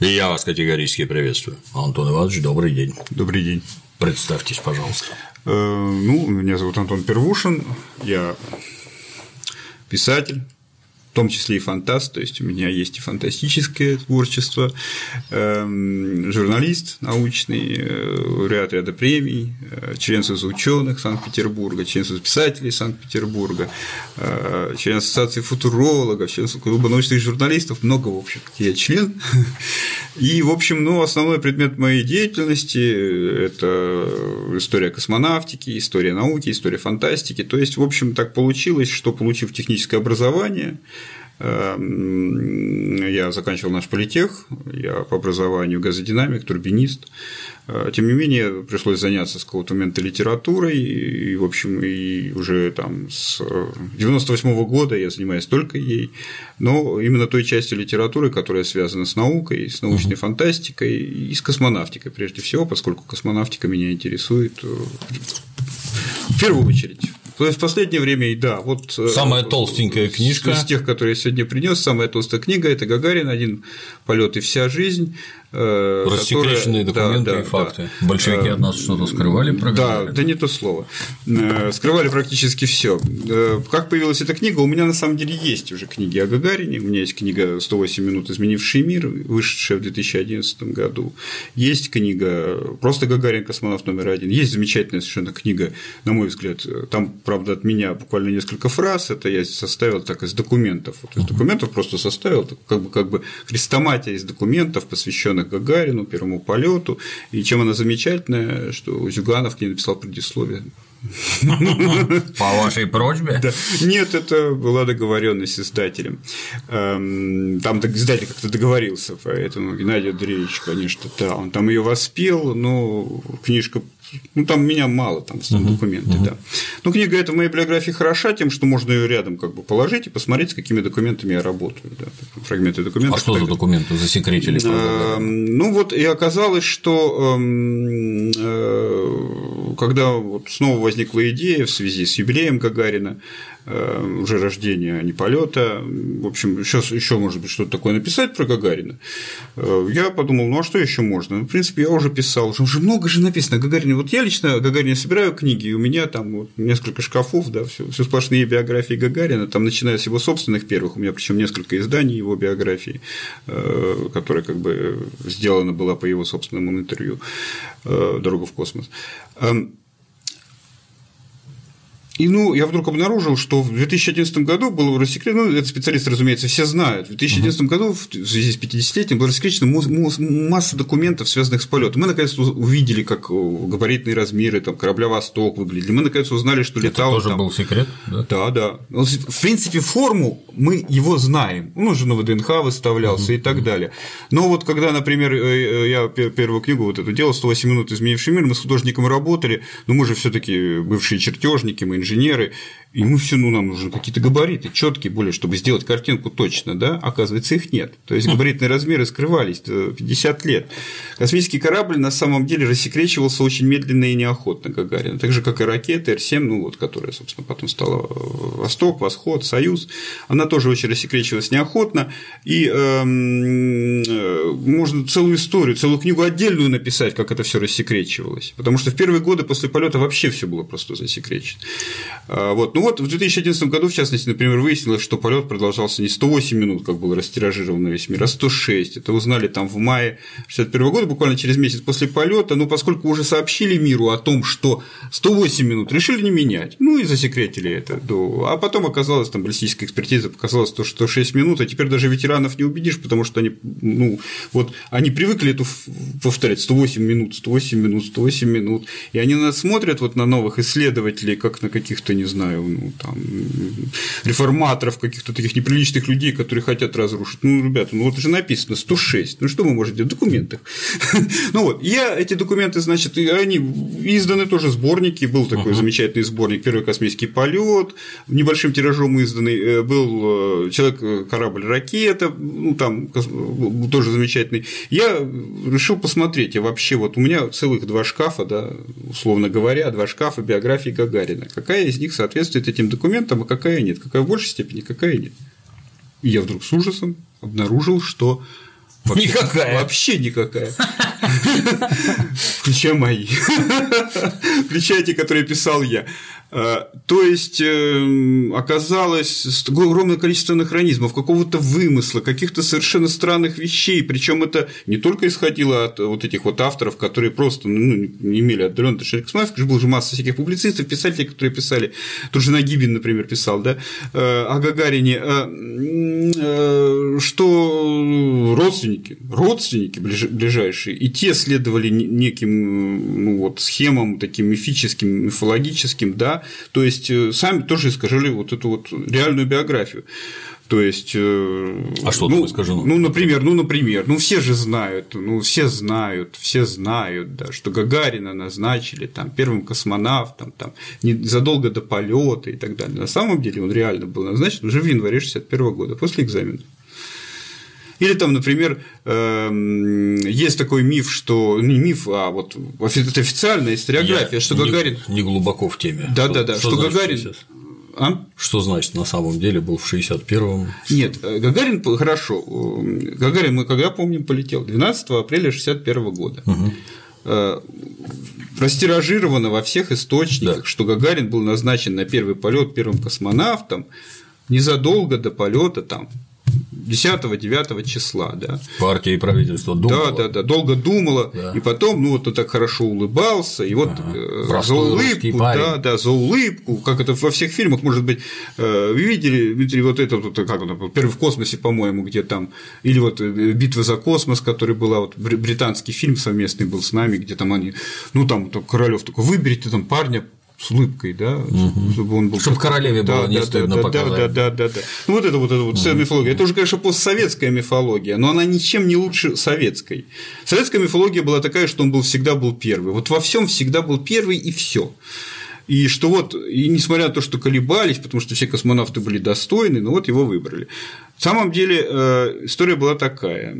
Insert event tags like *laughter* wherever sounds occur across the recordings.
И я вас категорически приветствую. Антон Иванович, добрый день. Добрый день. Представьтесь, пожалуйста. Э, ну, меня зовут Антон Первушин, я писатель, том числе и фантаст, то есть у меня есть и фантастическое творчество, эм, журналист научный, э, лауреат ряда премий, э, член Союза ученых Санкт-Петербурга, член Союза писателей Санкт-Петербурга, э, член Ассоциации футурологов, член Клуба научных журналистов, много, в общем я член. *laughs* И, в общем, ну, основной предмет моей деятельности – это история космонавтики, история науки, история фантастики. То есть, в общем, так получилось, что, получив техническое образование, я заканчивал наш политех, я по образованию газодинамик, турбинист. Э, тем не менее, пришлось заняться с какого-то момента литературой, и, в общем, и уже там с 98 -го года я занимаюсь только ей, но именно той частью литературы, которая связана с наукой, с научной угу. фантастикой и с космонавтикой прежде всего, поскольку космонавтика меня интересует э, в первую очередь. То есть в последнее время, да, вот… Э, самая толстенькая книжка. Из тех, которые я сегодня принес, самая толстая книга – это Гагарин, один полет и вся жизнь. Э, Рассекреченные которые... документы да, и факты. Да. Большевики от нас что-то скрывали про Да, да не то слово. Э, скрывали практически все. Э, как появилась эта книга? У меня на самом деле есть уже книги о Гагарине. У меня есть книга «108 минут, изменивший мир», вышедшая в 2011 году. Есть книга «Просто Гагарин, космонавт номер один». Есть замечательная совершенно книга, на мой взгляд. Там, правда, от меня буквально несколько фраз. Это я составил так из документов. Вот из документов просто составил как бы, как бы хрестоматия из документов, посвященных посвященных Гагарину, первому полету. И чем она замечательная, что Зюганов к ней написал предисловие. По вашей просьбе? Да. Нет, это была договоренность с издателем. Эм, там издатель как-то договорился, поэтому Геннадий Андреевич, конечно, да, он там ее воспел, но книжка ну, там меня мало, там в основном uh-huh, документы, uh-huh. да. Но книга эта в моей биографии хороша тем, что можно ее рядом как бы положить и посмотреть, с какими документами я работаю. Да, фрагменты документов. А что за документы засекретили? Ну, вот и оказалось, что эм, э, когда вот снова возникла идея в связи с юбилеем Гагарина, Э, уже рождения, а не полета. В общем, сейчас еще может быть что-то такое написать про Гагарина. Э, я подумал, ну а что еще можно? Ну, в принципе, я уже писал, уже много же написано Гагарине. Вот я лично Гагарине собираю книги, и у меня там вот несколько шкафов, да, все, все сплошные биографии Гагарина, там начиная с его собственных первых, у меня причем несколько изданий его биографии, э, которая как бы сделана была по его собственному интервью «Дорога в космос». Эм, и ну, я вдруг обнаружил, что в 2011 году было рассекречено, ну, это специалисты, разумеется, все знают, в 2011 uh-huh. году в связи с 50-летием была рассекречена масса документов, связанных с полетом. Мы, наконец, увидели, как габаритные размеры там, корабля «Восток» выглядели. Мы, наконец, узнали, что летал. Это тоже там... был секрет? Да, да. да. В принципе, форму мы его знаем. Он уже на ВДНХ выставлялся uh-huh. и так далее. Но вот когда, например, э, э, я первую книгу вот эту делал, 108 минут изменивший мир, мы с художником работали, но мы же все таки бывшие чертежники, мы инженеры, инженеры и мы все, ну, нам нужны какие-то габариты, четкие более, чтобы сделать картинку точно, да, оказывается, их нет. То есть габаритные размеры скрывались 50 лет. Космический корабль на самом деле рассекречивался очень медленно и неохотно Гагарин, так же, как и ракета Р-7, ну, вот, которая, собственно, потом стала Восток, Восход, Союз, она тоже очень рассекречивалась неохотно, и эм, э, можно целую историю, целую книгу отдельную написать, как это все рассекречивалось, потому что в первые годы после полета вообще все было просто засекречено. А, вот. Ну вот в 2011 году, в частности, например, выяснилось, что полет продолжался не 108 минут, как был растиражирован на весь мир, а 106. Это узнали там в мае 1961 года, буквально через месяц после полета. Но поскольку уже сообщили миру о том, что 108 минут, решили не менять. Ну и засекретили это. А потом оказалось, там баллистическая экспертиза показала, что 106 минут, а теперь даже ветеранов не убедишь, потому что они, ну, вот они привыкли эту повторять 108 минут, 108 минут, 108 минут. И они нас смотрят вот на новых исследователей, как на каких-то, не знаю, ну, там, реформаторов, каких-то таких неприличных людей, которые хотят разрушить. Ну, ребята, ну вот же написано 106. Ну, что вы можете в документах? *laughs* ну вот, я эти документы, значит, они изданы тоже сборники, был такой замечательный сборник «Первый космический полет», небольшим тиражом изданный, э, был э, «Человек-корабль ракета», ну, там тоже замечательный. Я решил посмотреть, я вообще, вот у меня целых два шкафа, да, условно говоря, два шкафа биографии Гагарина. Какая из них соответствует этим документам, а какая нет, какая в большей степени, какая нет. И я вдруг с ужасом обнаружил, что Вообще, Никакая. Вообще никакая. Включая мои. Включая те, которые писал я. А, то есть эм, оказалось огромное количество анахронизмов, какого-то вымысла, каких-то совершенно странных вещей. Причем это не только исходило от вот этих вот авторов, которые просто ну, не имели отдаленного отношения к космонавтике, была же масса всяких публицистов, писателей, которые писали. Тут же Нагибин, например, писал, да, э, о Гагарине, э, э, что родственники, родственники ближайшие, и те следовали неким ну, вот, схемам таким мифическим, мифологическим, да, то есть э, сами тоже искажали вот эту вот реальную биографию. То есть, э, а что ну, искажено? Ну, например, ну, например, ну все же знают, ну все знают, все знают, да, что Гагарина назначили там первым космонавтом, там задолго до полета и так далее. На самом деле он реально был назначен уже в январе 61 года после экзамена. Или там, например, эм, есть такой миф, что не миф, а вот это официальная историография, Я что не, Гагарин не глубоко в теме. Да, да, да, что, что Гагарин. А? Что значит на самом деле был в 61-м? Нет, э, Гагарин хорошо. Гагарин мы когда помним полетел 12 апреля 61 года. Угу. Растиражировано во всех источниках, да. что Гагарин был назначен на первый полет первым космонавтом незадолго до полета там 10-9 числа, да. Партия и правительство думало. Да, да, да, долго думала, да. и потом, ну, вот он так хорошо улыбался, и вот ага. за улыбку, да, да, за улыбку, как это во всех фильмах, может быть, э, вы видели, Дмитрий, вот это, вот, как он, первый в космосе, по-моему, где там, или вот э, битва за космос, который была, вот британский фильм совместный был с нами, где там они, ну, там Королёв такой, выберите там парня с улыбкой, да, угу. чтобы он был. Чтобы королеве было да, не да, стыдно да, показать. Да, да, да, да. Ну, вот это вот эта вот угу. мифология. Это уже, конечно, постсоветская мифология, но она ничем не лучше советской. Советская мифология была такая, что он был всегда был первый. Вот во всем всегда был первый и все. И что вот, и несмотря на то, что колебались, потому что все космонавты были достойны, но вот его выбрали. На самом деле э, история была такая.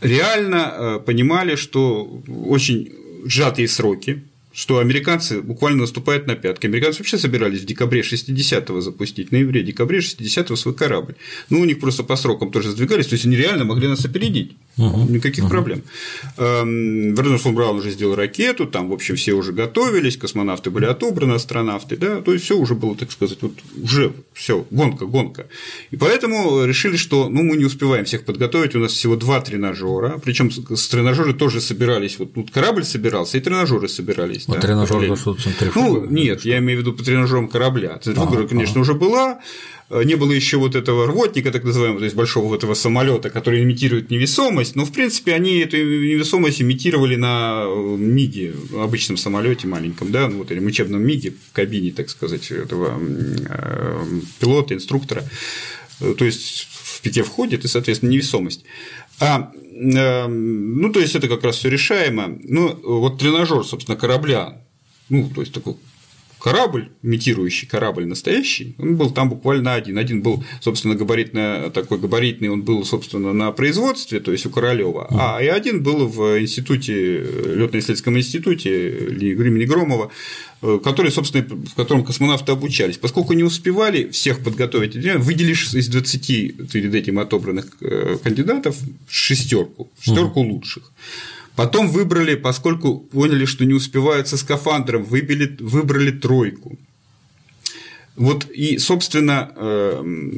Реально э, понимали, что очень сжатые сроки, что американцы буквально наступают на пятки. Американцы вообще собирались в декабре 60-го запустить, в ноябре-декабре 60-го свой корабль. Ну, у них просто по срокам тоже сдвигались, то есть они реально могли нас опередить. Угу. Никаких угу. проблем. Эм, Вернер фон Браун уже сделал ракету, там, в общем, все уже готовились, космонавты были отобраны, астронавты, да, то есть все уже было, так сказать, вот уже все, гонка, гонка. И поэтому решили, что ну, мы не успеваем всех подготовить, у нас всего два тренажера, причем с тренажеры тоже собирались, вот тут корабль собирался, и тренажеры собирались. А да, тренажер что Ну, нет, я имею в виду по тренажерам корабля. Центрифуга, ага, конечно, ага. уже была, не было еще вот этого рвотника, так называемого, то есть большого вот этого самолета, который имитирует невесомость, но в принципе они эту невесомость имитировали на э, МИГе, обычном самолете маленьком, да, ну вот или учебном МИГе в кабине, так сказать, этого э, пилота, инструктора. То есть в пике входит и, соответственно, невесомость. А, ну, то есть это как раз все решаемо. Ну, вот тренажер, собственно, корабля, ну, то есть такой корабль, имитирующий корабль настоящий, он был там буквально один. Один был, собственно, габаритно, такой габаритный, он был, собственно, на производстве, то есть у Королева, а и один был в институте, летно-исследовательском институте имени Громова, э, который, собственно, в котором космонавты обучались. Поскольку не успевали всех подготовить, выделишь из 20 перед этим отобранных э, кандидатов шестерку, шестерку лучших. Потом выбрали, поскольку поняли, что не успевают со скафандром, выбили, выбрали тройку. Вот и, собственно, эм,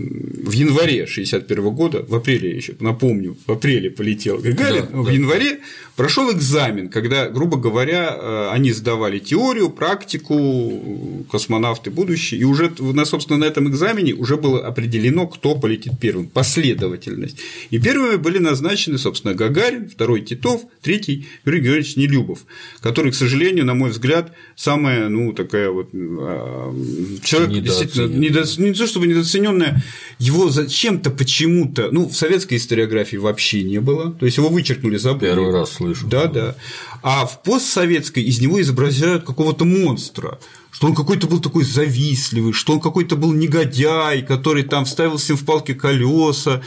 в январе 61 года, в апреле еще, напомню, в апреле полетел Гагарин, да, в да, январе прошел экзамен, когда, грубо говоря, э, они сдавали теорию, практику, космонавты будущие, и уже, собственно, на этом экзамене уже было определено, кто полетит первым, последовательность. И первыми были назначены, собственно, Гагарин, второй Титов, третий Юрий Георгиевич Нелюбов, который, к сожалению, на мой взгляд, самая, ну, такая вот а, человек действительно недо... не то чтобы недооцененное, его зачем-то почему-то, ну, в советской историографии вообще не было, то есть его вычеркнули за Первый раз слышу. Да, да. А в постсоветской из него изображают какого-то монстра что он какой-то был такой завистливый, что он какой-то был негодяй, который там вставил всем в палки колеса.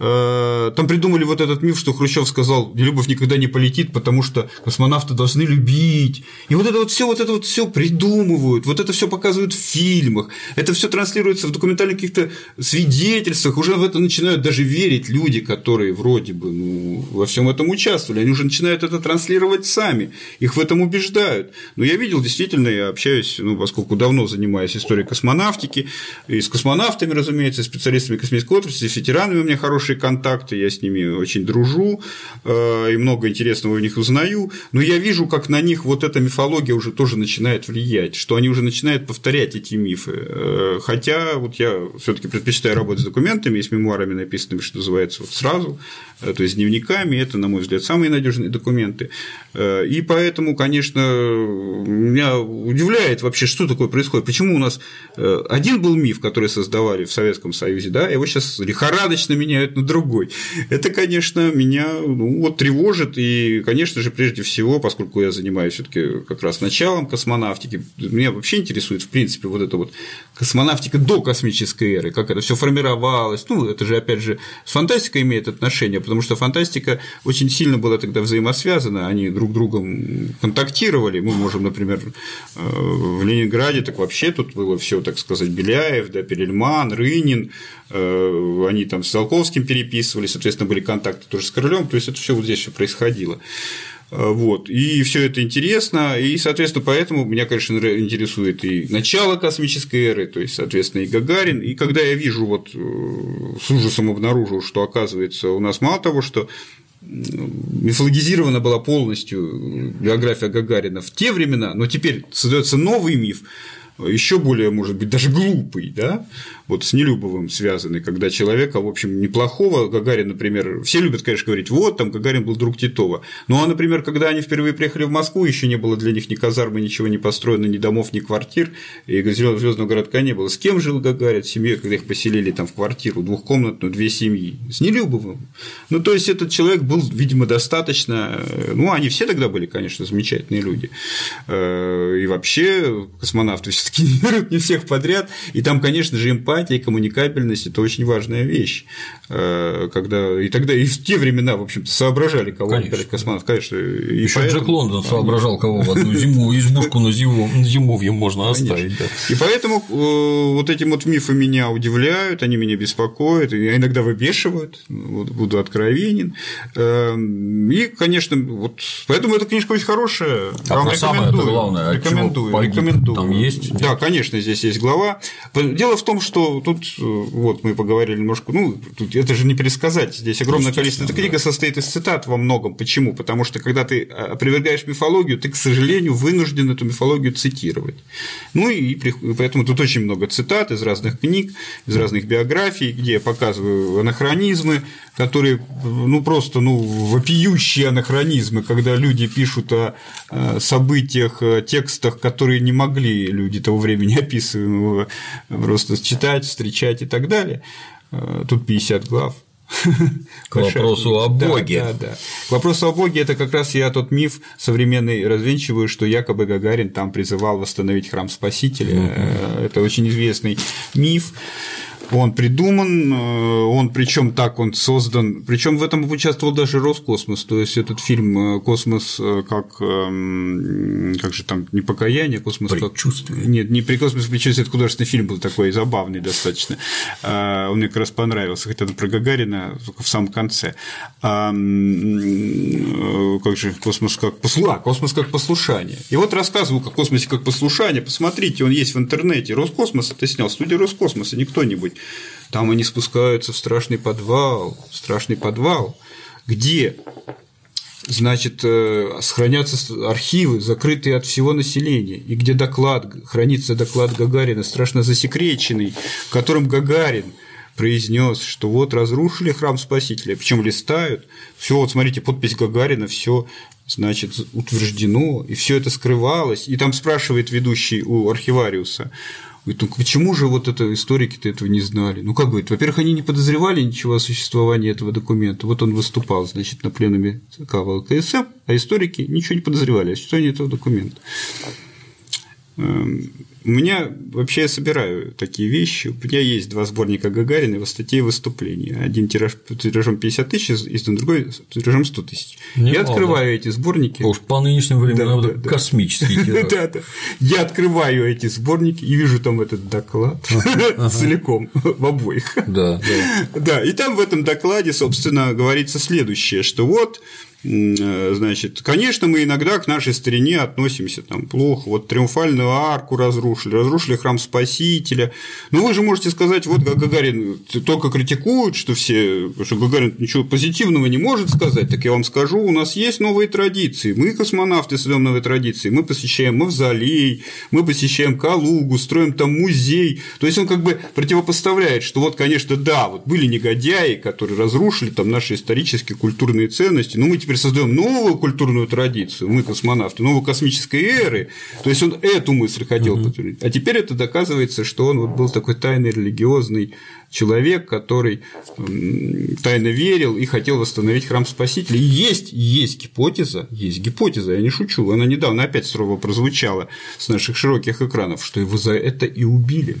Э, там придумали вот этот миф, что Хрущев сказал, любовь никогда не полетит, потому что космонавты должны любить. И вот это вот все, вот это вот все придумывают, вот это все показывают в фильмах, это все транслируется в документальных каких-то свидетельствах, уже в это начинают даже верить люди, которые вроде бы ну, во всем этом участвовали, они уже начинают это транслировать сами, их в этом убеждают. Но я видел, действительно, я общаюсь ну, ну, поскольку давно занимаюсь историей космонавтики, и с космонавтами, разумеется, и специалистами космической отрасли, с ветеранами у меня хорошие контакты, я с ними очень дружу, э, и много интересного у них узнаю, но я вижу, как на них вот эта мифология уже тоже начинает влиять, что они уже начинают повторять эти мифы. Э, хотя вот я все таки предпочитаю работать с документами, с мемуарами, написанными, что называется, вот сразу, то есть дневниками, это, на мой взгляд, самые надежные документы. И поэтому, конечно, меня удивляет вообще, что такое происходит? Почему у нас э, один был миф, который создавали в Советском Союзе, да, его сейчас лихорадочно меняют на другой. Это, конечно, меня ну, вот тревожит, и, конечно же, прежде всего, поскольку я занимаюсь все таки как раз началом космонавтики, меня вообще интересует, в принципе, вот эта вот космонавтика до космической эры, как это все формировалось. Ну, это же, опять же, с фантастикой имеет отношение, потому что фантастика очень сильно была тогда взаимосвязана, они друг другом контактировали. Мы можем, например, э, в Ленинграде так вообще тут было все, так сказать, Беляев, да, Перельман, Рынин, э, они там с Залковским переписывали, соответственно, были контакты тоже с Королем, то есть это все вот здесь все происходило. Э, вот. И все это интересно, и, соответственно, поэтому меня, конечно, интересует и начало космической эры, то есть, соответственно, и Гагарин. И когда я вижу, вот э, с ужасом обнаружил, что, оказывается, у нас мало того, что мифологизирована была полностью биография Гагарина в те времена, но теперь создается новый миф, еще более, может быть, даже глупый, да, вот с Нелюбовым связанный, когда человека, в общем, неплохого, Гагарин, например, все любят, конечно, говорить, вот, там Гагарин был друг Титова, ну, а, например, когда они впервые приехали в Москву, еще не было для них ни казармы, ничего не построено, ни домов, ни квартир, и звездного городка не было. С кем жил Гагарин в семье, когда их поселили там в квартиру, двухкомнатную, две семьи? С Нелюбовым. Ну, то есть, этот человек был, видимо, достаточно, э, ну, они все тогда были, конечно, замечательные люди, э, и вообще космонавты все таки берут не всех подряд, и там, конечно же, эмпатия эмпатия и коммуникабельность – это очень важная вещь. Э, когда, и тогда и в те времена, в общем-то, соображали, кого конечно. космонавт, конечно. И Еще поэтому... Джек Лондон соображал, кого в одну зиму, избушку на, зиму, зимовье можно оставить. Да. И поэтому э, вот эти вот мифы меня удивляют, они меня беспокоят, и иногда выбешивают, вот, буду откровенен. Эм, и, конечно, вот поэтому эта книжка очень хорошая. А Вам самое это главное, рекомендую, рекомендую. Там есть? Да, конечно, здесь есть глава. Дело в том, что тут э, вот мы поговорили немножко, ну, тут это же не пересказать, здесь огромное количество. Эта книга состоит из цитат во многом. Почему? Потому что когда ты э, опровергаешь мифологию, ты, к сожалению, вынужден эту мифологию цитировать. Ну и поэтому тут очень много цитат из разных книг, из разных биографий, где я показываю анахронизмы, которые, ну, просто, ну, вопиющие анахронизмы, когда люди пишут о событиях, о текстах, которые не могли люди того времени описываемого просто читать, встречать и так далее. Э, тут 50 глав. *laughs* К вопросу о Боге. Да, да, да. К вопросу о Боге это как раз я тот миф современный развенчиваю, что якобы Гагарин там призывал восстановить храм Спасителя. Это очень известный миф. Он придуман, э, он причем так он создан, причем в этом участвовал даже Роскосмос, то есть этот фильм э, Космос э, как эм, как же там не покаяние, космос предчувствие. как нет, не при космос предчувствие, это художественный фильм был такой забавный достаточно, он мне как раз понравился, хотя это про Гагарина только в самом конце. А, как же космос как послушание, а, космос как послушание. И вот рассказываю о космосе как послушание, посмотрите, он есть в интернете, Роскосмос это снял, студия Роскосмоса, не кто-нибудь. Там они спускаются в страшный подвал, страшный подвал, где значит, э, сохранятся архивы, закрытые от всего населения, и где доклад, хранится доклад Гагарина, страшно засекреченный, в котором Гагарин произнес, что вот разрушили храм Спасителя, причем листают, все, вот смотрите, подпись Гагарина, все значит, утверждено, и все это скрывалось. И там спрашивает ведущий у архивариуса, Говорит, ну почему же вот это историки-то этого не знали? Ну как говорит, во-первых, они не подозревали ничего о существовании этого документа. Вот он выступал, значит, на пленуме ЦК ВЛКСМ, а историки ничего не подозревали о существовании этого документа. У меня вообще я собираю такие вещи. У меня есть два сборника Гагарина, его статей и выступлений. Один тираж тиражом 50 тысяч, издан другой тиражом 100 тысяч. я открываю эти сборники. Уж по нынешним временам да, это да, космический *laughs* тираж. Да, да. Я открываю эти сборники и вижу там этот доклад *laughs* целиком в обоих. Да, да. *laughs* Да, и там в этом докладе, собственно, говорится следующее, что вот значит, конечно, мы иногда к нашей старине относимся там плохо. Вот триумфальную арку разрушили, разрушили храм Спасителя. Но вы же можете сказать, вот Гагарин только критикует, что все, что Гагарин ничего позитивного не может сказать. Так я вам скажу, у нас есть новые традиции. Мы, космонавты, создаем новые традиции. Мы посещаем мавзолей, мы посещаем Калугу, строим там музей. То есть он как бы противопоставляет, что вот, конечно, да, вот были негодяи, которые разрушили там наши исторические культурные ценности, но мы теперь теперь создаем новую культурную традицию, мы космонавты, новую космической эры. То есть он эту мысль хотел угу. подтвердить. А теперь это доказывается, что он вот был такой тайный религиозный человек, который тайно верил и хотел восстановить храм Спасителя. И есть, есть гипотеза, есть гипотеза, я не шучу, она недавно опять сурово прозвучала с наших широких экранов, что его за это и убили.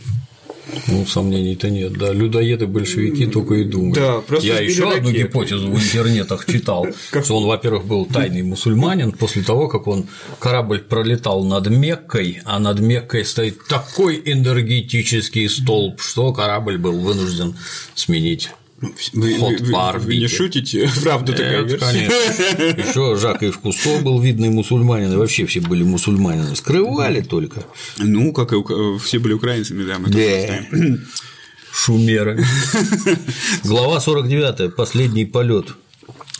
Ну, сомнений-то нет, да. Людоеды большевики только и думают. Да, просто Я еще ракеты. одну гипотезу в интернетах читал, *laughs* что он, во-первых, был тайный мусульманин после того, как он корабль пролетал над Меккой, а над Меккой стоит такой энергетический столб, что корабль был вынужден сменить вы, Ход вы, орбите. Вы не шутите? *laughs* Правда такая версия? Конечно. *laughs* Еще Жак Ив Кусто был видный мусульманин, и вообще все были мусульманины. Скрывали только. Ну, как и все были украинцами, да, мы да. Шумеры. *laughs* Глава 49. Последний полет.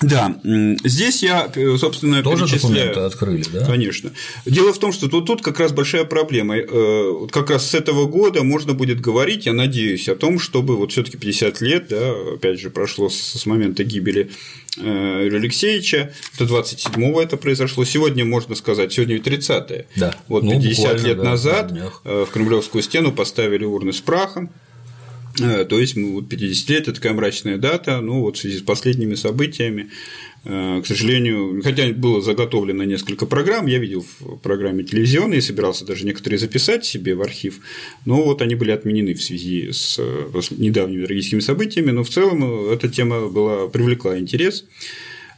Да, здесь я, э, собственно, Тоже документы открыли, да? Конечно. Дело в том, что тут, тут как раз большая проблема. Э, как раз с этого года можно будет говорить, я надеюсь, о том, чтобы вот все таки 50 лет, да, опять же, прошло с момента гибели э, Юрия Алексеевича, до 27-го это произошло. Сегодня, можно сказать, сегодня 30-е. Да. Вот ну, 50 лет да, назад в Кремлевскую стену поставили урны с прахом, то есть, вот 50 лет – это такая мрачная дата, ну, вот в связи с последними событиями, э, к сожалению, хотя было заготовлено несколько программ, я видел в программе телевизионной, собирался даже некоторые записать себе в архив, но вот они были отменены в связи с недавними трагическими событиями, но в целом эта тема была, привлекла интерес.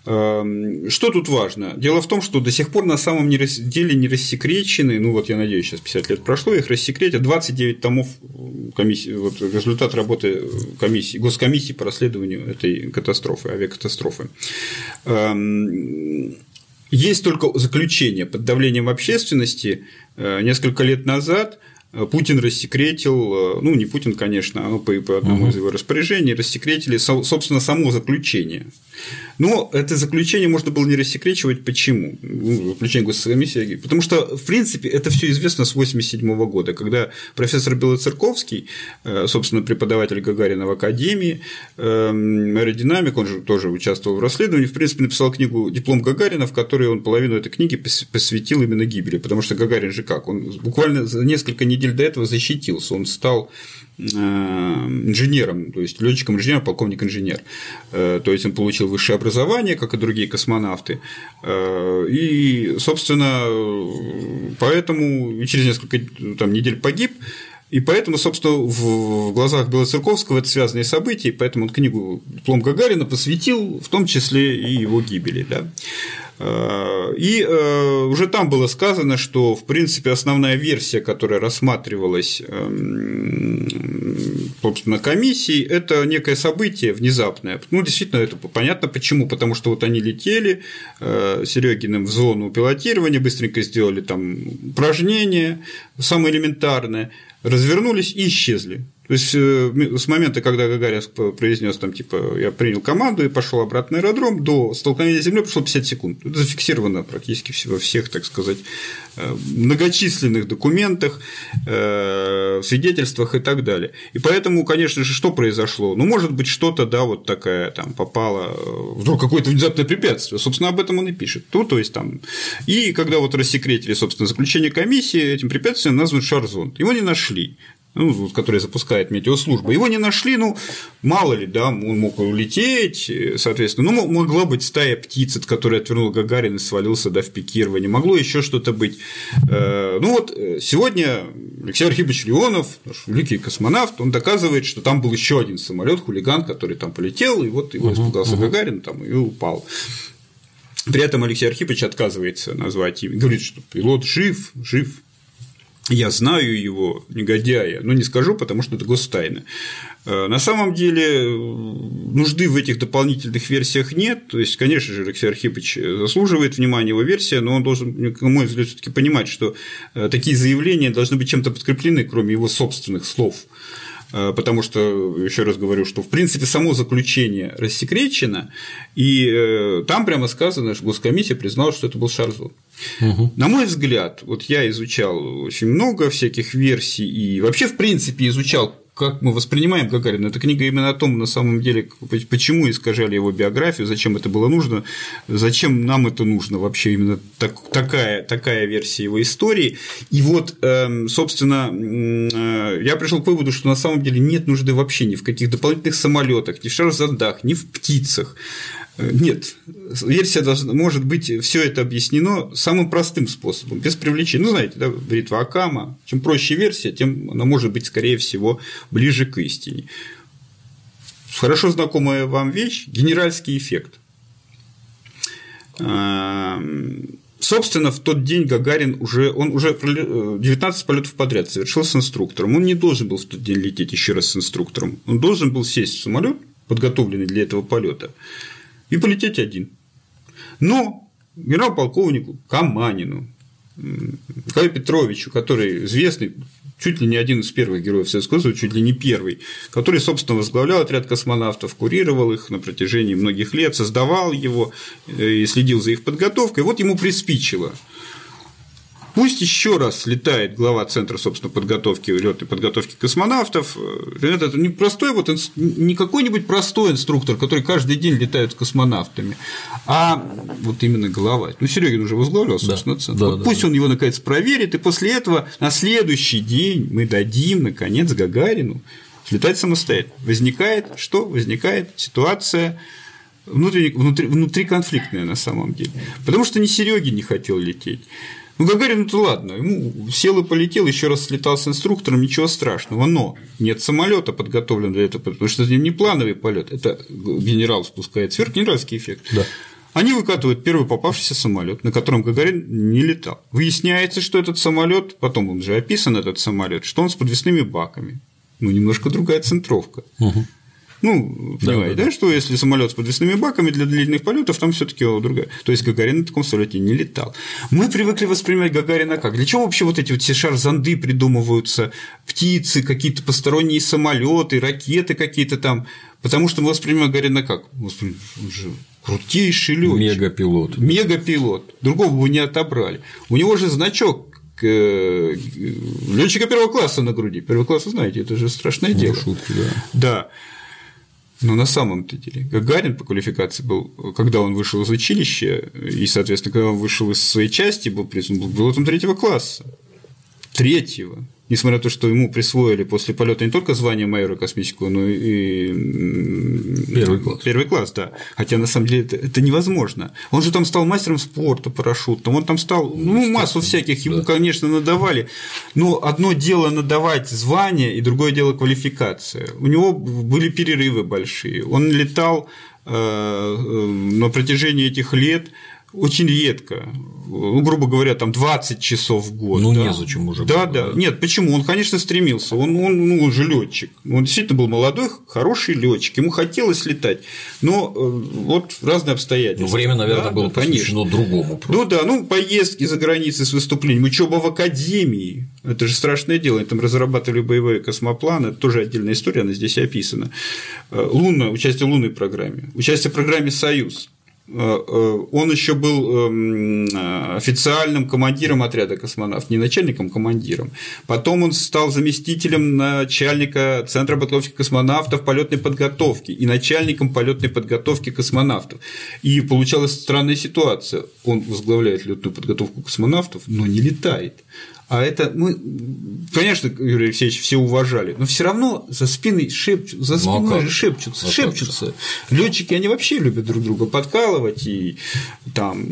Эм, что тут важно? Дело в том, что до сих пор на самом деле не рассекречены, ну вот я надеюсь, сейчас 50 лет прошло, их рассекретят 29 томов комиссии, вот результат работы комиссии, госкомиссии по расследованию этой катастрофы, авиакатастрофы. Эм, есть только заключение под давлением общественности э, несколько лет назад – Путин рассекретил, э, ну не Путин, конечно, а по, по одному угу. из его распоряжений рассекретили, собственно, само заключение. Но это заключение можно было не рассекречивать. Почему? Ну, заключение госкомиссии. Потому что, в принципе, это все известно с 1987 года, когда профессор Белоцерковский, э, собственно, преподаватель Гагарина в Академии, эм, аэродинамик, он же тоже участвовал в расследовании, в принципе, написал книгу «Диплом Гагарина», в которой он половину этой книги посвятил именно гибели, потому что Гагарин же как? Он буквально за несколько недель до этого защитился, он стал инженером, то есть летчиком инженером, полковник инженер. Э, то есть он получил высшее образование, как и другие космонавты. Э, и, собственно, поэтому через несколько там, недель погиб. И поэтому, собственно, в глазах Белоцерковского это связанные события, поэтому он книгу «Диплом Гагарина» посвятил в том числе и его гибели. Да? Э, и э, уже там было сказано, что, в принципе, основная версия, которая рассматривалась эм, собственно, комиссией, это некое событие внезапное. Ну, действительно, это понятно почему. Потому что вот они летели э, Серегиным в зону пилотирования, быстренько сделали там упражнение, самое элементарное, развернулись и исчезли. То есть э, с момента, когда Гагарин произнес там типа я принял команду и пошел обратно на аэродром, до столкновения с землей прошло 50 секунд. Это зафиксировано практически во всех, так сказать, э, многочисленных документах, э, свидетельствах и так далее. И поэтому, конечно же, что произошло? Ну, может быть, что-то, да, вот такая там попала, вдруг какое-то внезапное препятствие. Собственно, об этом он и пишет. Ну, то есть там. И когда вот рассекретили, собственно, заключение комиссии, этим препятствием назван Шарзонд. Его не нашли. Ну, который запускает метеослужба. Его не нашли, ну, мало ли, да, он мог улететь, соответственно, ну, могла быть стая птиц, от которой отвернул Гагарин и свалился, да, в пикирование, могло еще что-то быть. Э, ну, вот э, сегодня Алексей Архипович Леонов, наш великий космонавт, он доказывает, что там был еще один самолет хулиган, который там полетел, и вот его испугался Гагарин там, и упал. При этом Алексей Архипович отказывается назвать имя, говорит, что пилот жив, жив, я знаю его, негодяя, но не скажу, потому что это гостайна. Э, на самом деле нужды в этих дополнительных версиях нет. То есть, конечно же, Алексей Архипович заслуживает внимания его версия, но он должен, на мой взгляд, все-таки понимать, что э, такие заявления должны быть чем-то подкреплены, кроме его собственных слов. Э, потому что, еще раз говорю, что в принципе само заключение рассекречено, и э, там прямо сказано, что госкомиссия признала, что это был Шарзон. Угу. На мой взгляд, вот я изучал очень много всяких версий и вообще, в принципе, изучал как мы воспринимаем Гагарина. Эта книга именно о том, на самом деле, почему искажали его биографию, зачем это было нужно, зачем нам это нужно вообще именно так, такая, такая версия его истории. И вот, эм, собственно, э, я пришел к выводу, что на самом деле нет нужды вообще ни в каких дополнительных самолетах, ни в шарзандах, ни в птицах. Э, нет, версия должна, может быть все это объяснено самым простым способом, без привлечения. Ну, знаете, да, бритва Акама. Чем проще версия, тем она может быть, скорее всего, ближе к истине. Хорошо знакомая вам вещь – генеральский эффект. Эм, собственно, в тот день Гагарин уже, он уже 19 э, полетов подряд совершил с инструктором. Он не должен был в тот день лететь еще раз с инструктором. Он должен был сесть в самолет, подготовленный для этого полета, и полететь один. Но генерал-полковнику Каманину, Николаю Петровичу, который известный, чуть ли не один из первых героев Советского Союза, чуть ли не первый, который, собственно, возглавлял отряд космонавтов, курировал их на протяжении многих лет, создавал его э, и следил за их подготовкой. Вот ему приспичило Пусть еще раз летает глава Центра, собственно, подготовки, летной подготовки космонавтов. Это не простой вот, не какой-нибудь простой инструктор, который каждый день летает с космонавтами, а вот именно глава. Ну, Серегин уже возглавлял, собственно, да, Центр. Да, вот да, пусть да. он его, наконец, проверит, и после этого на следующий день мы дадим, наконец, Гагарину летать самостоятельно. Возникает что? Возникает ситуация внутри, внутри, внутриконфликтная на самом деле. Потому что не Серегин не хотел лететь. Ну, Гагарин, это ладно, ему сел и полетел, еще раз слетал с инструктором, ничего страшного, но нет самолета подготовленного для этого, потому что это не плановый полет, это генерал спускает сверх, генеральский эффект. Да. Они выкатывают первый попавшийся самолет, на котором Гагарин не летал. Выясняется, что этот самолет, потом он же описан, этот самолет, что он с подвесными баками. Ну, немножко другая центровка. Угу. Ну, понимаете, да, да, да, что если самолет с подвесными баками для длительных полетов, там все-таки другая. То есть Гагарин на таком самолете не летал. Мы привыкли воспринимать Гагарина как? Для чего вообще вот эти вот все шарзанды придумываются, птицы, какие-то посторонние самолеты, ракеты какие-то там? Потому что мы воспринимаем Гагарина как? Господи, он же крутейший летчик. Мегапилот. Мегапилот. Другого бы не отобрали. У него же значок э, летчика первого класса на груди. Первый класс, знаете, это же страшное дело. Шутки, да. Да. Но на самом-то деле Гагарин по квалификации был, когда он вышел из училища, и, соответственно, когда он вышел из своей части, был признан был пилотом третьего класса. Третьего несмотря на то, что ему присвоили после полета не только звание майора космического, но и первый класс. Первый класс, да. Хотя на самом деле это, это невозможно. Он же там стал мастером спорта парашютом, он там стал, ну, массу всяких, ему, да. конечно, надавали. Но одно дело надавать звание, и другое дело квалификация. У него были перерывы большие. Он летал э, э, на протяжении этих лет очень редко. Ну, грубо говоря, там 20 часов в год. Ну, да. незачем уже. Да, было. да. Нет, почему? Он, конечно, стремился. Он, он, ну, он же летчик. Он действительно был молодой, хороший летчик. Ему хотелось летать. Но э, вот разные обстоятельства. Ну, время, наверное, да, было да, посвящено конечно. другому. Просто. Ну да, ну поездки за границей с выступлением, учеба в академии. Это же страшное дело. Они там разрабатывали боевые космопланы. Это тоже отдельная история, она здесь описана. Э, лунная, участие в лунной программе, участие в программе Союз. Э, э, он еще был эм, официальным командиром отряда космонавтов, не начальником, командиром. Потом он стал заместителем начальника Центра подготовки космонавтов полетной подготовки и начальником полетной подготовки космонавтов. И получалась странная ситуация. Он возглавляет летную подготовку космонавтов, но не летает. А это мы, конечно, Юрий Алексеевич, все уважали, но все равно за спиной шепчут, за спиной ну, а же шепчутся, а шепчутся. Летчики, они вообще любят друг друга подкалывать и там,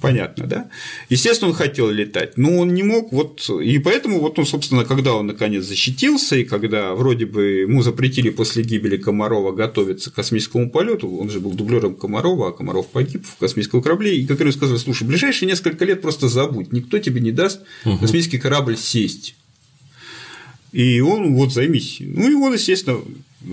понятно, да. Естественно, он хотел летать, но он не мог, вот, и поэтому вот он, собственно, когда он наконец защитился, и когда вроде бы ему запретили после гибели Комарова готовиться к космическому полету, он же был дублером Комарова, а Комаров погиб в космическом корабле, и как ему сказали, слушай, ближайшие несколько лет просто забудь, никто тебе не даст космический корабль сесть. И он вот займись. Ну, и он, естественно,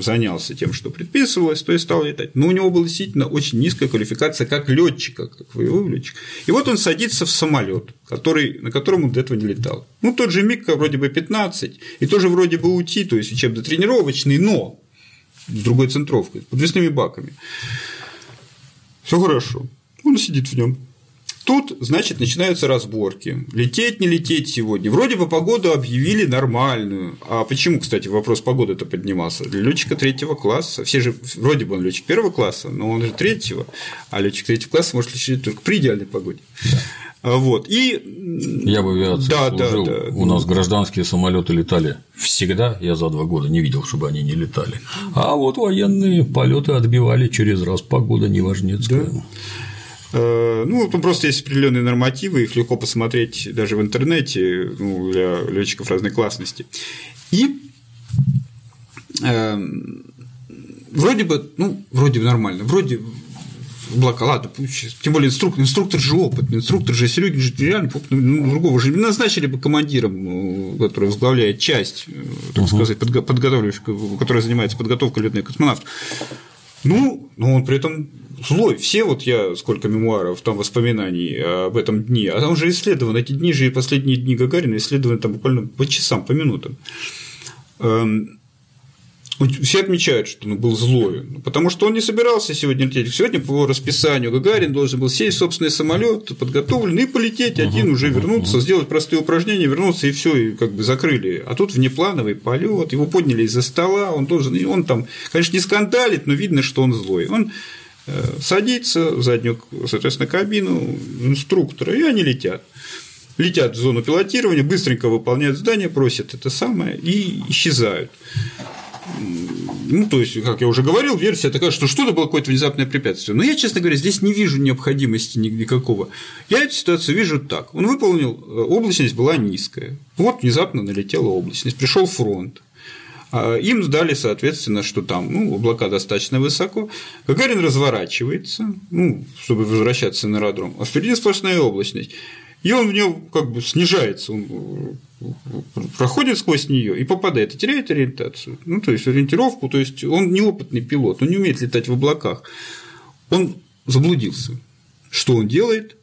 занялся тем, что предписывалось, то есть стал летать. Но у него была действительно очень низкая квалификация как летчика, как боевой летчик. И вот он садится в самолет, который, на котором он до этого не летал. Ну, тот же МиГ вроде бы 15, и тоже вроде бы УТИ, то есть учебно-тренировочный, но с другой центровкой, с подвесными баками. Все хорошо. Он сидит в нем. Тут, значит, начинаются разборки. Лететь, не лететь сегодня. Вроде бы погоду объявили нормальную. А почему, кстати, вопрос погоды это поднимался? Для летчика третьего класса. Все же, вроде бы он летчик первого класса, но он же третьего. А летчик третьего класса может лететь только при идеальной погоде. А, вот. И... Я в авиации да, служил. Да, да. У нас гражданские самолеты летали всегда. Я за два года не видел, чтобы они не летали. А вот военные полеты отбивали через раз. Погода неважнецкая. Да. Э, ну, там просто есть определенные нормативы, их легко посмотреть даже в интернете ну, для летчиков разной классности. И э, вроде бы, ну, вроде бы нормально, вроде облака, ладно, тем более инструктор, инструктор же опытный, инструктор же Серегин же реально ну, другого же назначили бы командиром, ну, который возглавляет часть, э, так uh-huh. сказать, подго- подготовленную, которая занимается подготовкой летных космонавтов. Ну, но он при этом злой. Все вот я, сколько мемуаров, там воспоминаний об этом дне, а там уже исследовано, эти дни же и последние дни Гагарина исследованы там буквально по часам, по минутам. Все отмечают, что он был злой, потому что он не собирался сегодня лететь. Сегодня по расписанию Гагарин должен был сесть в собственный самолет, подготовленный, и полететь один, уже вернуться, сделать простые упражнения, вернуться, и все, и как бы закрыли. А тут внеплановый полет, его подняли из-за стола, он должен, он там, конечно, не скандалит, но видно, что он злой. Он э, садится в заднюю, соответственно, кабину инструктора, и они летят летят в зону пилотирования, быстренько выполняют задание, просят это самое и исчезают ну, то есть, как я уже говорил, версия такая, что что-то было какое-то внезапное препятствие. Но я, честно говоря, здесь не вижу необходимости никакого. Я эту ситуацию вижу так. Он выполнил, э, облачность была низкая. Вот внезапно налетела облачность, пришел фронт. А им сдали, соответственно, что там ну, облака достаточно высоко. Гагарин разворачивается, ну, чтобы возвращаться на аэродром, а впереди сплошная облачность. И он в нее как бы снижается, он проходит сквозь нее и попадает, и теряет ориентацию. Ну, то есть ориентировку, то есть он неопытный пилот, он не умеет летать в облаках. Он заблудился. Что он делает?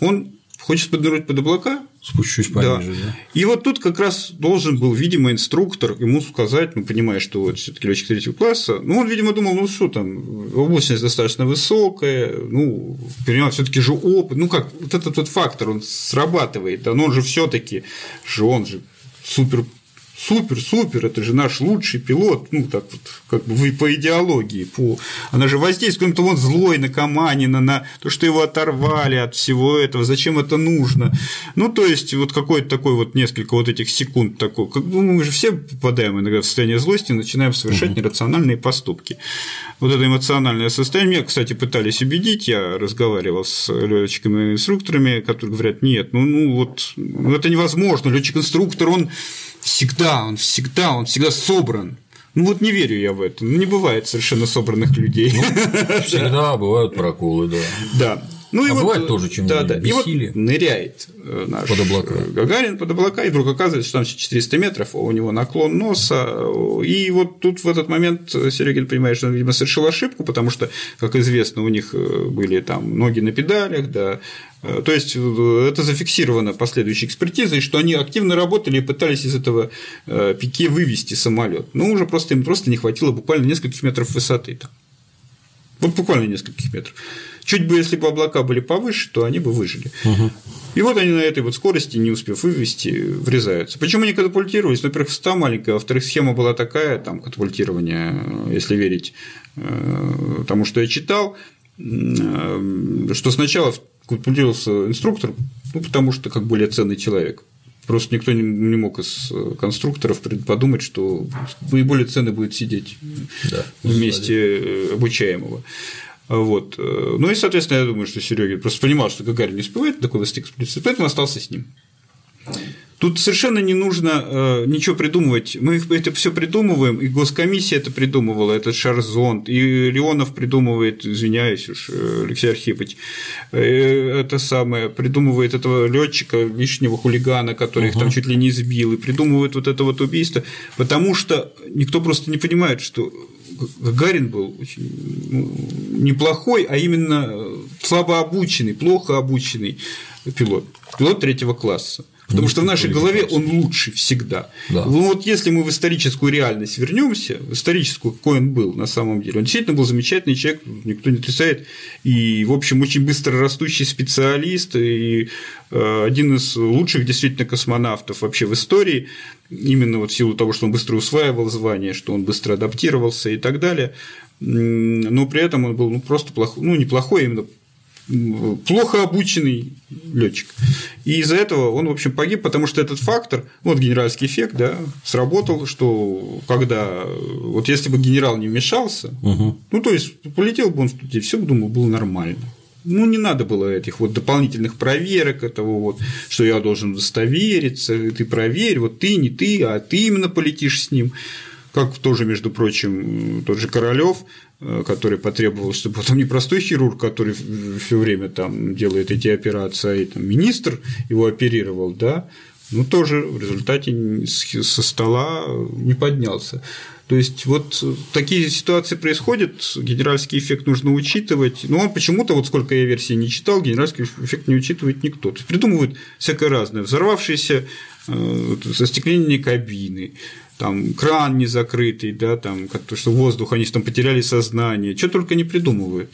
Он хочет поднырнуть под облака, спущусь пониже, да. да. И вот тут как раз должен был, видимо, инструктор ему сказать, ну, понимая, что вот все таки летчик третьего класса, ну, он, видимо, думал, ну, что там, облачность достаточно высокая, ну, понимаю, все таки же опыт, ну, как, вот этот вот фактор, он срабатывает, но он же все таки же он же супер супер, супер, это же наш лучший пилот, ну, так вот, как бы по идеологии, по... она же воздействует, то он злой на Каманина, на то, что его оторвали от всего этого, зачем это нужно, ну, то есть, вот какой-то такой вот несколько вот этих секунд такой, как, ну, мы же все попадаем иногда в состояние злости, начинаем совершать нерациональные поступки. Вот это эмоциональное состояние, меня, кстати, пытались убедить, я разговаривал с летчиками и инструкторами, которые говорят, нет, ну, ну вот, ну, это невозможно, летчик-инструктор, он всегда, он всегда, он всегда собран. Ну вот не верю я в это. Ну, не бывает совершенно собранных людей. Ну, всегда *laughs* бывают проколы, да. Да. Ну, а и бывает вот, тоже, чем да, да. И вот ныряет э, наш под облака. Гагарин под облака, и вдруг оказывается, что там 400 метров, а у него наклон носа, и вот тут в этот момент Серегин понимает, что он, видимо, совершил ошибку, потому что, как известно, у них э, были там ноги на педалях, да, э, то есть это зафиксировано последующей экспертизой, что они активно работали и пытались из этого пике вывести самолет. Но уже просто им просто не хватило буквально нескольких метров высоты. Там. Вот буквально нескольких метров. Чуть бы, если бы облака были повыше, то они бы выжили. Угу. И вот они на этой вот скорости, не успев вывести, врезаются. Почему они катапультировались? Ну, во-первых, высота маленькая, во-вторых, схема была такая, там, катапультирование, если верить э, тому, что я читал, э, что сначала катапультировался инструктор, ну, потому что как более ценный человек Просто никто не, мог из конструкторов подумать, что наиболее ценно будет сидеть да, вместе обучаемого. Вот. Ну и, соответственно, я думаю, что Серега просто понимал, что Гагарин не успевает такой достиг поэтому остался с ним. Тут совершенно не нужно э, ничего придумывать. Мы это все придумываем, и госкомиссия это придумывала, этот Шарзонд, и Леонов придумывает, извиняюсь уж, э, Алексей Архипович, э, это самое, придумывает этого летчика лишнего хулигана, который угу. их там чуть ли не сбил, и придумывает вот это вот убийство, потому что никто просто не понимает, что Гагарин был очень ну, неплохой, а именно слабо обученный, плохо обученный пилот, пилот третьего класса. Потому что в нашей голове он лучше всегда. Да. Ну, вот если мы в историческую реальность вернемся, в историческую, какой он был на самом деле, он действительно был замечательный человек, никто не отрицает, и, в общем, очень быстро растущий специалист, и э, один из лучших действительно космонавтов вообще в истории, именно вот в силу того, что он быстро усваивал звание, что он быстро адаптировался и так далее. Но при этом он был ну, просто плохой, ну, неплохой, именно плохо обученный летчик. И из-за этого он, в общем, погиб, потому что этот фактор, вот генеральский эффект, да, сработал, что когда, вот если бы генерал не вмешался, угу. ну, то есть полетел бы он в студию, все думаю, было нормально. Ну, не надо было этих вот дополнительных проверок, этого вот, что я должен удостовериться, ты проверь, вот ты, не ты, а ты именно полетишь с ним как тоже, между прочим, тот же Королёв Э, который потребовал, чтобы потом не простой хирург, который все время там делает эти операции, а там министр его оперировал, да, ну тоже в результате со стола не поднялся. То есть вот такие ситуации происходят, генеральский эффект нужно учитывать, но он почему-то, вот сколько я версий не читал, генеральский эффект не учитывает никто. То есть придумывают всякое разное, взорвавшиеся э, застекление кабины, там кран не закрытый, да, там, как то, что воздух, они там потеряли сознание, что только не придумывают.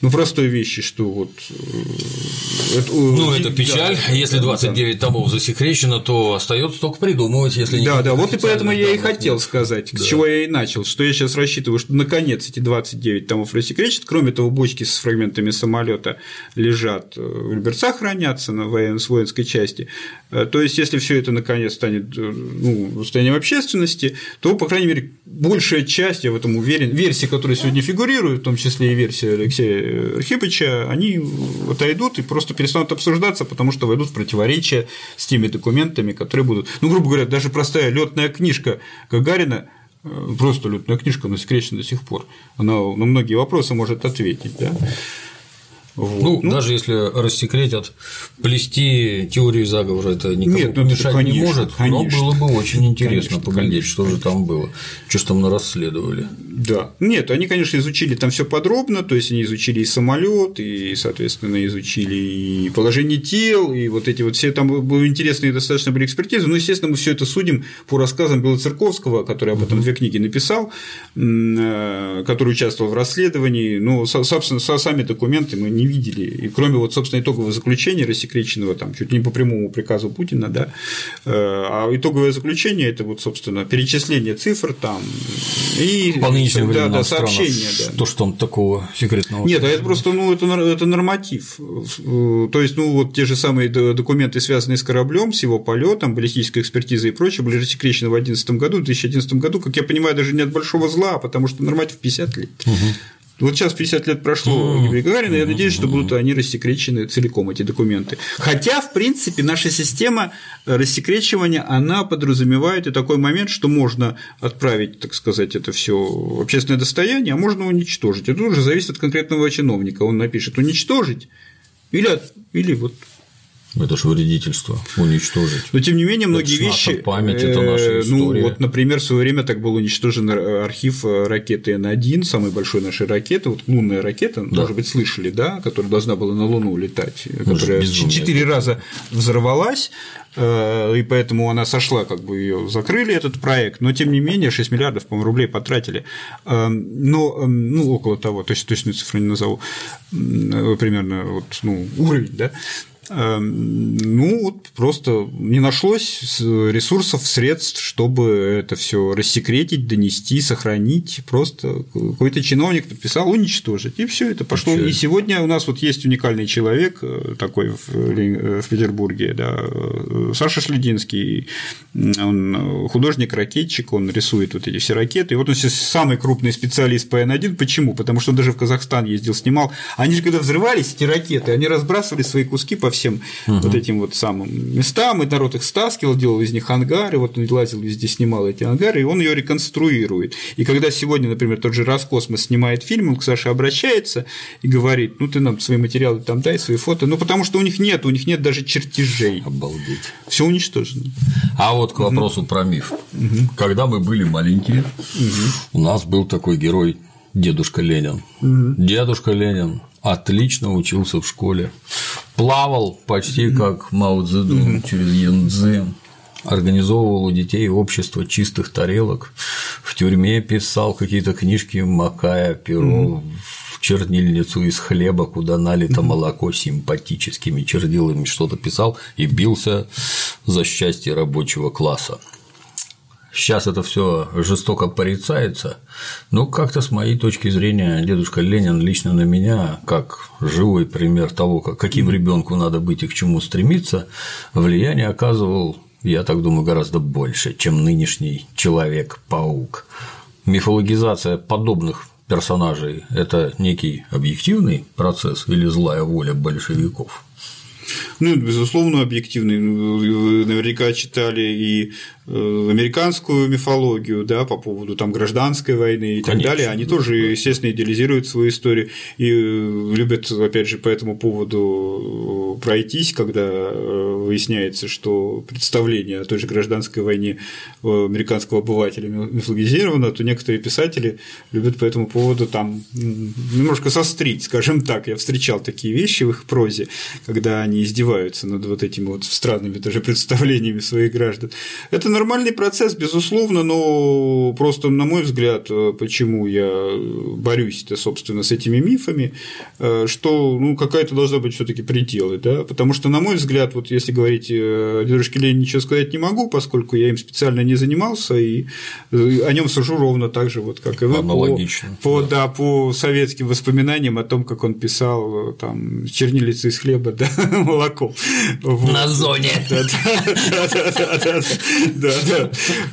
Ну, простой вещи, что вот… Э, это, ну, это печаль. Да, если 29 да. томов засекречено, то остается только придумывать, если Да, да, вот и поэтому я и хотел нет. сказать, да. с чего я и начал, что я сейчас рассчитываю, что наконец эти 29 томов рассекречат. Кроме того, бочки с фрагментами самолета лежат э, в Люберцах хранятся на воен... с воинской части. Э, то есть, если все это наконец станет ну, состоянием общественности, то, по крайней мере, большая часть, я в этом уверен, версии, которые сегодня фигурируют, в том числе и версия Алексея Хипыча, они отойдут и просто перестанут обсуждаться, потому что войдут в противоречие с теми документами, которые будут. Ну, грубо говоря, даже простая летная книжка Гагарина э, просто летная книжка, но секречена до сих пор. Она на многие вопросы может ответить. Да? Вот. Ну, ну, даже если рассекретят, плести теорию заговора это никому нет, ну, мешать конечно, не может, конечно, но было бы очень интересно конечно, поглядеть, конечно, что конечно. же там было, что же там на расследовали. Да. Нет, они, конечно, изучили там все подробно, то есть они изучили и самолет, и, соответственно, изучили и положение тел, и вот эти вот все там были интересные достаточно были экспертизы. Но, естественно, мы все это судим по рассказам Белоцерковского, который об этом две книги написал, э, который участвовал в расследовании. Но, собственно, сами документы мы не видели. И кроме вот, собственно, итогового заключения рассекреченного там чуть не по прямому приказу Путина, да, э, а итоговое заключение это вот, собственно, перечисление цифр там и по нынешним да, да, сообщения, да. То, что там такого секретного. Нет, а это просто, ну, это, это норматив. То есть, ну, вот те же самые документы, связанные с кораблем, с его полетом, баллистическая экспертиза и прочее, были рассекречены в 2011 году, в 2011 году, как я понимаю, даже не от большого зла, а потому что норматив 50 лет. Угу. Вот сейчас 50 лет прошло Юрия Гагарина, я надеюсь, что будут они рассекречены целиком, эти документы. Хотя, в принципе, наша система рассекречивания, она подразумевает и такой момент, что можно отправить, так сказать, это все в общественное достояние, а можно уничтожить. Это уже зависит от конкретного чиновника. Он напишет уничтожить или, или вот это же вредительство, уничтожить. Но тем не менее, многие это вещи. Наша память, это наша э, ну, история. Ну, вот, например, в свое время так был уничтожен архив э, ракеты Н1, самой большой нашей ракеты, вот лунная ракета, да. может быть, слышали, да, которая должна была на Луну летать, которая четыре раза взорвалась, э, и поэтому она сошла, как бы ее закрыли этот проект, но тем не менее 6 миллиардов, по рублей потратили, но ну около того, то есть точную цифру не назову, примерно вот, ну, уровень, да, Эм, ну, вот просто не нашлось ресурсов, средств, чтобы это все рассекретить, донести, сохранить. Просто какой-то чиновник подписал уничтожить, и все это пошло. Вообще. И сегодня у нас вот есть уникальный человек э, такой в, э, в Петербурге, да, э, Саша Шлединский, он художник-ракетчик, он рисует вот эти все ракеты. И вот он сейчас самый крупный специалист по Н1. Почему? Потому что он даже в Казахстан ездил, снимал. Они же когда взрывались, эти ракеты, они разбрасывали свои куски по всем угу. вот этим вот самым местам, и народ их стаскивал, делал из них ангары, вот он лазил везде, снимал эти ангары, и он ее реконструирует. И когда сегодня, например, тот же Роскосмос снимает фильм, он к Саше обращается и говорит, ну ты нам свои материалы там дай, свои фото, ну потому что у них нет, у них нет даже чертежей. Обалдеть. Все уничтожено. А вот к вопросу угу. про миф. Угу. Когда мы были маленькие, угу. у нас был такой герой дедушка Ленин. Угу. Дедушка Ленин отлично учился в школе, плавал почти как Мао Цзэдун через Янцзы, организовывал у детей общество чистых тарелок, в тюрьме писал какие-то книжки, макая перо в чернильницу из хлеба, куда налито молоко симпатическими чернилами, что-то писал и бился за счастье рабочего класса. Сейчас это все жестоко порицается, но как-то с моей точки зрения дедушка Ленин лично на меня, как живой пример того, каким ребенку надо быть и к чему стремиться, влияние оказывал, я так думаю, гораздо больше, чем нынешний человек-паук. Мифологизация подобных персонажей – это некий объективный процесс или злая воля большевиков? Ну, безусловно, объективный. Вы наверняка читали и американскую мифологию, да, по поводу там гражданской войны и Конечно, так далее, они да, тоже, да. естественно, идеализируют свою историю и э, любят, опять же, по этому поводу э, пройтись, когда выясняется, что представление о той же гражданской войне американского обывателя мифологизировано, то некоторые писатели любят по этому поводу там немножко сострить, скажем так. Я встречал такие вещи в их прозе, когда они издеваются над вот этими вот странными даже представлениями своих граждан. Это нормальный процесс, безусловно, но просто, на мой взгляд, э, почему я борюсь-то, собственно, с этими мифами, э, что ну, какая-то должна быть все таки пределы, да, потому что, на мой взгляд, вот если говорить о дедушке Лене, ничего сказать не могу, поскольку я им специально не занимался, и э, о нем сужу ровно так же, вот, как и вы, Аналогично, по, по, да. по советским воспоминаниям о том, как он писал там чернилицы из хлеба, да, *laughs* молоко. На зоне. Да, да, да, да, да.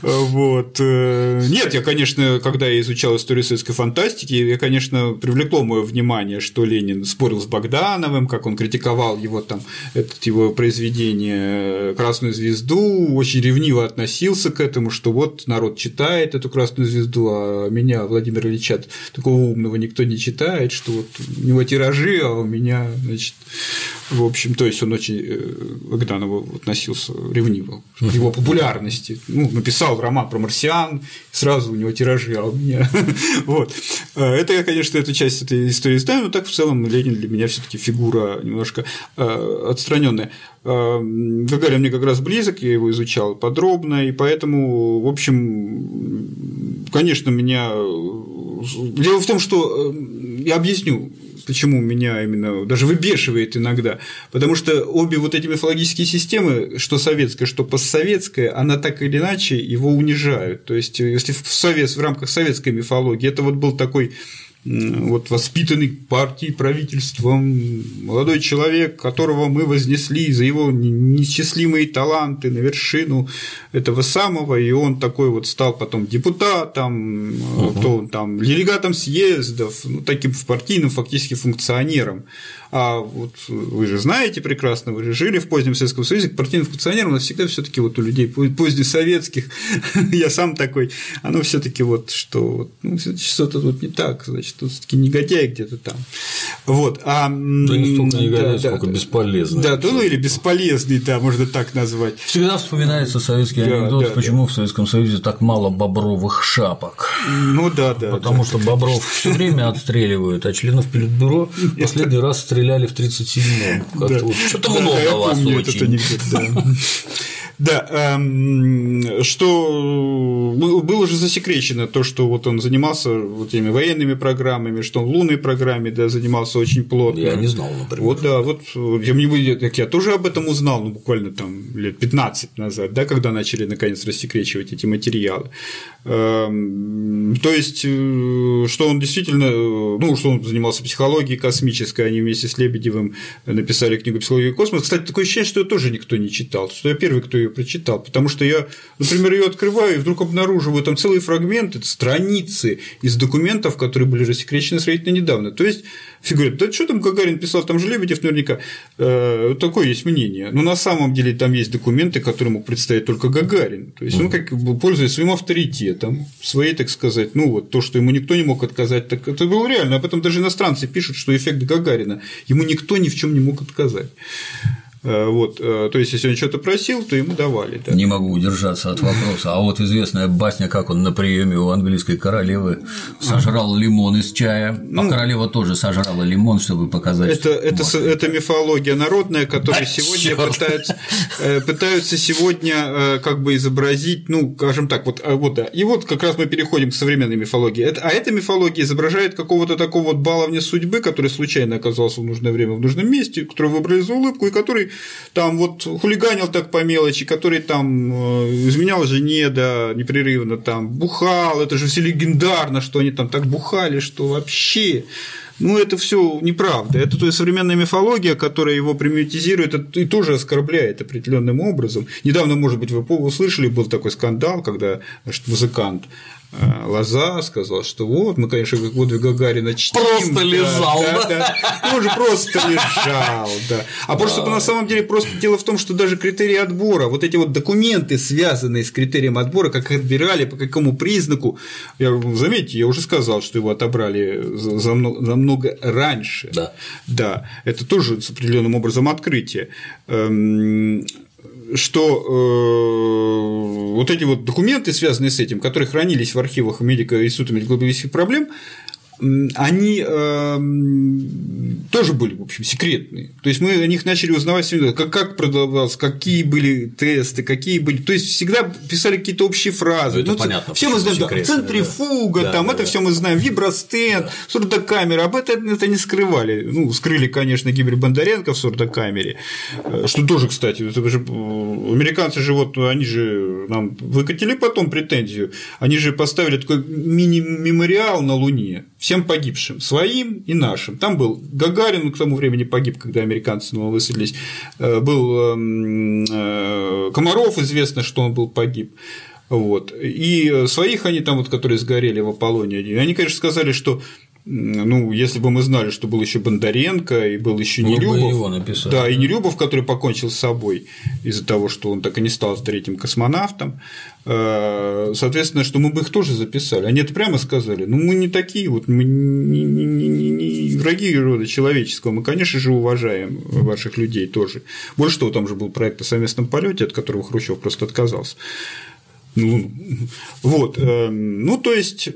Вот. Э, нет, я, конечно, когда я изучал историю советской фантастики, я, конечно, привлекло мое внимание, что Ленин спорил с Богдановым, как он критиковал его там, это его произведение «Красную звезду», очень ревниво относился к этому, что вот народ читает эту «Красную звезду», а меня, Владимир Ильича, такого умного никто не читает, что вот у него тиражи, а у меня, значит, в общем, то есть он очень э, к Богданову относился ревниво, его популярность есть, ну, написал роман про марсиан, сразу у него тиражи, а у меня. *laughs* вот. Э, это я, конечно, эту часть этой истории знаю, но так в целом Ленин для меня все таки фигура немножко э, отстраненная. Э, Гагарин мне как раз близок, я его изучал подробно, и поэтому, в общем, конечно, меня. Дело в том, что я объясню, почему меня именно даже выбешивает иногда, потому что обе вот эти мифологические системы, что советская, что постсоветская, она так или иначе его унижают. То есть, если в, совет, в рамках советской мифологии это вот был такой вот воспитанный партией, правительством, молодой человек, которого мы вознесли за его неисчислимые таланты на вершину этого самого, и он такой вот стал потом депутатом, угу. то он там делегатом съездов, ну, таким партийным фактически функционером. А вот вы же знаете прекрасно, вы же жили в позднем Советском Союзе, партийным функционерам у нас всегда все таки вот у людей позднесоветских, *laughs* я сам такой, оно все таки вот, что ну, что-то тут не так, значит, тут все таки негодяй где-то там. Вот. А, да не столько негодяй, да, сколько да, бесполезный. Да, ну или бесполезный, да, можно так назвать. Всегда вспоминается советский да, анекдот, да, почему да. в Советском Союзе так мало бобровых шапок. Ну да, да. Потому да, что бобров все время отстреливают, а членов Политбюро *laughs* последний раз стреляли в 37-м. Что-то много вас очень. Да, *laughs* эм, что было уже засекречено то, что вот он занимался вот этими военными программами, что он лунной программе да, занимался очень плотно. Я не знал, например. Вот, да, вот я, мне, так я тоже об этом узнал, ну, буквально там лет 15 назад, да, когда начали наконец рассекречивать эти материалы. Эм, то есть, э, что он действительно, э, ну, что он занимался психологией космической, они вместе с Лебедевым написали книгу «Психология космоса». Кстати, такое ощущение, что ее тоже никто не читал, что я первый, кто ее прочитал, потому что я, например, ее открываю и вдруг обнаруживаю там целые фрагменты, страницы из документов, которые были рассекречены сравнительно недавно. То есть, все говорят, да что там Гагарин писал, там же Лебедев наверняка. Э, такое есть мнение. Но на самом деле там есть документы, которые мог представить только Гагарин. То есть он как бы пользуясь своим авторитетом, своей, так сказать, ну вот то, что ему никто не мог отказать, так это было реально. Об этом даже иностранцы пишут, что эффект Гагарина ему никто ни в чем не мог отказать. Э, вот, э, то есть, если он что-то просил, то ему давали. Да. Не могу удержаться от вопроса. А вот известная басня, как он на приеме у английской королевы сожрал лимон из чая, а ну, а королева тоже сожрала лимон, чтобы показать. Это, это, это мифология народная, которую а, сегодня пытаются, э, пытаются сегодня как бы изобразить, ну, скажем так, вот, вот да. И вот как раз мы переходим к современной мифологии. А эта мифология изображает какого-то такого вот баловня судьбы, который случайно оказался в нужное время в нужном месте, который выбрали за улыбку и который там вот хулиганил так по мелочи, который там э, изменял жене, да, непрерывно там бухал, это же все легендарно, что они там так бухали, что вообще ну, это все неправда. Это то есть современная мифология, которая его примитизирует и тоже оскорбляет определенным образом. Недавно, может быть, вы услышали, был такой скандал, когда значит, музыкант Лоза сказал, что вот, мы, конечно, как подвиг Гагарина чтим. Просто да, лежал, да? да, да. Он же просто лежал, да. А да. просто на самом деле просто дело в том, что даже критерии отбора, вот эти вот документы, связанные с критерием отбора, как отбирали, по какому признаку, я, заметьте, я уже сказал, что его отобрали за много, за много раньше. Да. Да, это тоже с определенным образом открытие эм, что э, вот эти вот документы, связанные с этим, которые хранились в архивах медико Института медико-биологических проблем, они э, тоже были, в общем, секретные. То есть мы о них начали узнавать, как, как продавался, какие были тесты, какие были. То есть всегда писали какие-то общие фразы. Ну, это ну, понятно. Все мы знаем, да, центрифуга, да. там, да, это да. все мы знаем, вибростенд, да. сурдокамера. Об этом это не скрывали. Ну, скрыли, конечно, Гибель Бондаренко в сурдокамере. Э, что тоже, кстати, это же американцы же вот, они же нам выкатили потом претензию. Они же поставили такой мини-мемориал на Луне всем погибшим, своим и нашим. Там был Гагарин, к тому времени погиб, когда американцы снова высадились, э, был эм, э, Комаров, известно, что он был погиб. Вот. И своих они там, вот, которые сгорели в Аполлоне, они, конечно, сказали, что ну, если бы мы знали, что был еще Бондаренко и был еще Нелюбов, его написали, да, и Нелюбов, который покончил с собой из-за того, что он так и не стал третьим космонавтом, э, соответственно, что мы бы их тоже записали. Они это прямо сказали. Ну, мы не такие, вот мы не, не, не, не, враги рода человеческого, мы, конечно же, уважаем ваших людей тоже. Больше того, там же был проект о совместном полете, от которого Хрущев просто отказался. Ну, вот, э, ну, то есть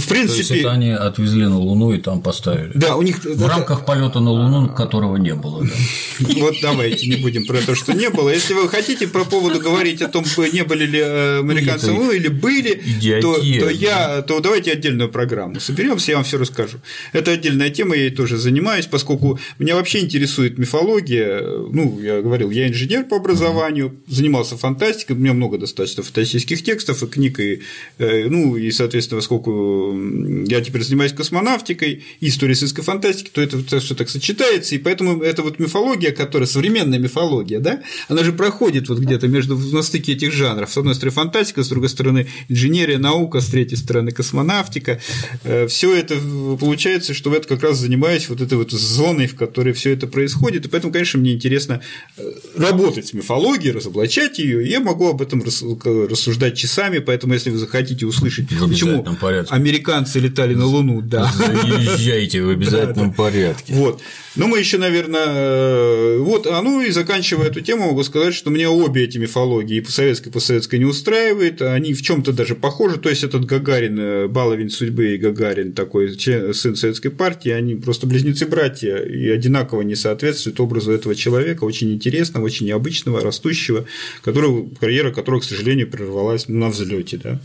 в принципе. То есть это они отвезли на Луну и там поставили. Да, у них в это... рамках полета на Луну, которого не было. Да. *laughs* Вот давайте не будем про то, что не было. Если вы хотите по поводу говорить о том, не были ли э, американцы ну, или были, то, то я, то давайте отдельную программу соберемся, я вам все расскажу. Это отдельная тема, я ей тоже занимаюсь, поскольку меня вообще интересует мифология. Ну, я говорил, я инженер по образованию, занимался фантастикой, у меня много достаточно фантастических текстов и книг, и, э, ну и соответственно, поскольку я теперь занимаюсь космонавтикой историей сельской фантастики, то это все так сочетается, и поэтому эта вот мифология, которая современная мифология, да, она же проходит вот где-то между на стыке этих жанров. С одной стороны фантастика, с другой стороны инженерия, наука, с третьей стороны космонавтика. Э, все это получается, что я как раз занимаюсь вот этой вот зоной, в которой все это происходит, и поэтому, конечно, мне интересно э, работать с мифологией, разоблачать ее, я могу об этом рассуждать часами, поэтому если вы захотите услышать, почему порядке американцы летали на Луну, да. Заезжайте в обязательном порядке. Вот. Но мы еще, наверное, э, вот, а ну и заканчивая эту тему, могу сказать, что мне обе эти мифологии, и по советской, и по советской не устраивает, они в чем то даже похожи, то есть этот Гагарин, э, баловень судьбы и Гагарин, такой сын советской партии, они просто близнецы-братья и одинаково не соответствуют образу этого человека, очень интересного, очень необычного, растущего, которого, карьера которого, к сожалению, прервалась на взлете, да.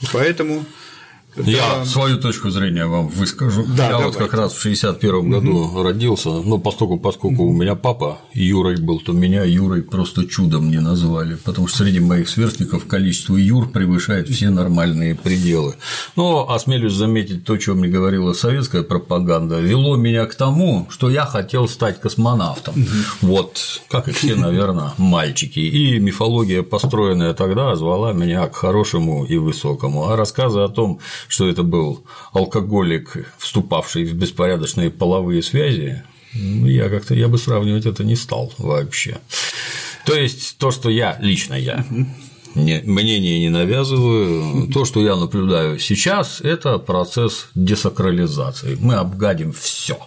И поэтому я да. свою точку зрения вам выскажу. Да, Я давайте. вот как раз в 61 году угу. родился, но поскольку, поскольку угу. у меня папа Юрой был, то меня Юрой просто чудом не назвали, потому что среди моих сверстников количество Юр превышает все нормальные пределы. Но осмелюсь заметить то, что мне говорила советская пропаганда, вело меня к тому, что я хотел стать космонавтом. Угу. Вот, как и все, наверное, мальчики. И мифология, построенная тогда, звала меня к хорошему и высокому. А рассказы о том, что это был алкоголик, вступавший в беспорядочные половые связи, ну, я как-то я бы сравнивать это не стал вообще. То есть то, что я лично я не, мнение не навязываю. То, что я наблюдаю сейчас, это процесс десакрализации. Мы обгадим все,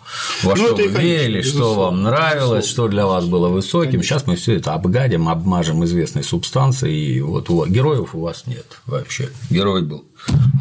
во ну, что вы верили, что вам нравилось, что для вас было высоким. Конечно. Сейчас мы все это обгадим, обмажем известной субстанцией. И вот героев у вас нет вообще. Герой был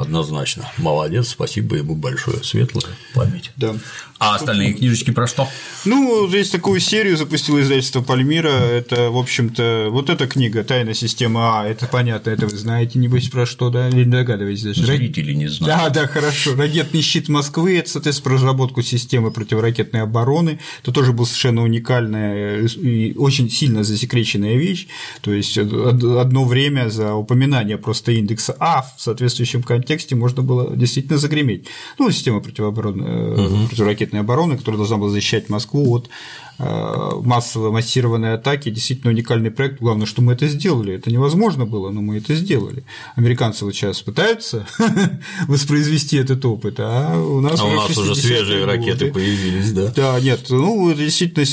однозначно. Молодец, спасибо ему большое, светлая память. Да. А остальные книжечки про что? Ну, здесь такую серию запустило издательство Пальмира. Это, в общем-то, вот эта книга «Тайна системы А», это понятно, это вы знаете, небось, про что, да? Или догадываетесь даже? Зрители не знают. Да, да, хорошо. Ракетный щит Москвы – это, соответственно, про разработку системы противоракетной обороны. Это тоже была совершенно уникальная и очень сильно засекреченная вещь. То есть, одно время за упоминание просто индекса А в соответствующем контексте можно было действительно загреметь. Ну, система противообороны, угу. противоракетной обороны, которая должна была защищать Москву от Э, массовые массированные атаки, действительно уникальный проект. Главное, что мы это сделали. Это невозможно было, но мы это сделали. Американцы вот сейчас пытаются *laughs* воспроизвести этот опыт, а у нас, а у нас уже свежие годы. ракеты появились, да? Да, нет, ну, действительно,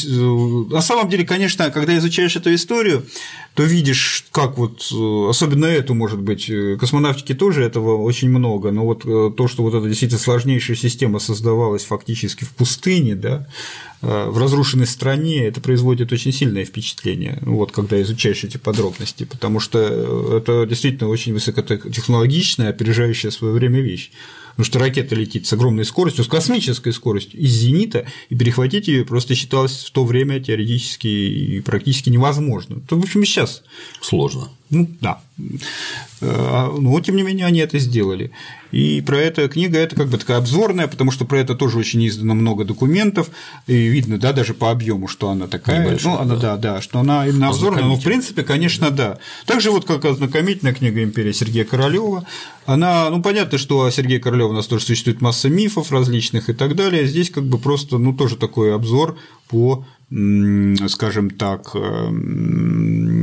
на самом деле, конечно, когда изучаешь эту историю, то видишь, как вот, особенно эту, может быть, космонавтики тоже этого очень много, но вот то, что вот эта действительно сложнейшая система создавалась фактически в пустыне, да, Э, в разрушенной стране, это производит очень сильное впечатление, вот, когда изучаешь эти подробности, потому что э, это действительно очень высокотехнологичная, опережающая свое время вещь. Потому что ракета летит с огромной скоростью, с космической скоростью из зенита, и перехватить ее просто считалось в то время теоретически и практически невозможно. То, в общем, сейчас сложно. Ну да. Э, но тем не менее они это сделали. И про это книга это как бы такая обзорная, потому что про это тоже очень издано много документов, и видно, да, даже по объему, что она такая, Небольшая, ну, она, да. да, да, что она именно обзорная, но в принципе, конечно, да. Также вот как ознакомительная книга Империя Сергея Королева, она, ну, понятно, что о Сергее Королёве у нас тоже существует масса мифов различных и так далее, здесь как бы просто, ну, тоже такой обзор по скажем так, эм, ну,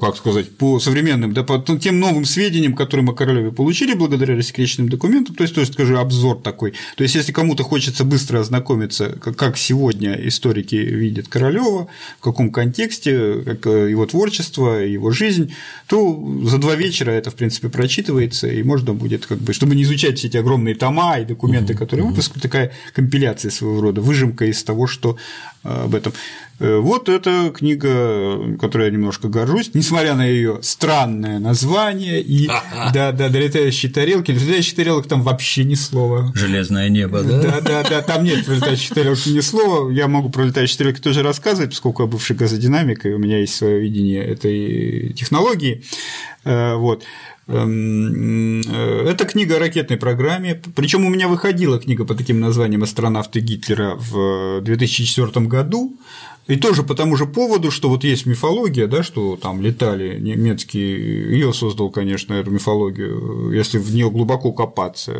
как сказать, по современным, да, по тем новым сведениям, которые мы Королеве получили благодаря рассекреченным документам, то есть, то есть, скажу, обзор такой. То есть, если кому-то хочется быстро ознакомиться, как сегодня историки видят Королева, в каком контексте, как э, его творчество, его жизнь, то за два вечера это, в принципе, прочитывается, и можно будет, как бы, чтобы не изучать все эти огромные тома и документы, которые выпуск, такая компиляция своего рода, выжимка из того, что об этом. Э, вот эта книга, которой я немножко горжусь, несмотря на ее странное название и *laughs* да, да, долетающие тарелки. Летающих тарелок там вообще ни слова. Железное небо, да? Да, да, да, там нет летающих тарелок ни слова. Я могу про летающие тарелки тоже рассказывать, поскольку я бывший газодинамик, и у меня есть свое видение этой технологии. Э, вот. Эм, э, это книга о ракетной программе. Причем у меня выходила книга по таким названиям «Астронавты Гитлера» в 2004 году. И тоже по тому же поводу, что вот есть мифология, да, что там летали немецкие, ее создал, конечно, эту мифологию, если в нее глубоко копаться,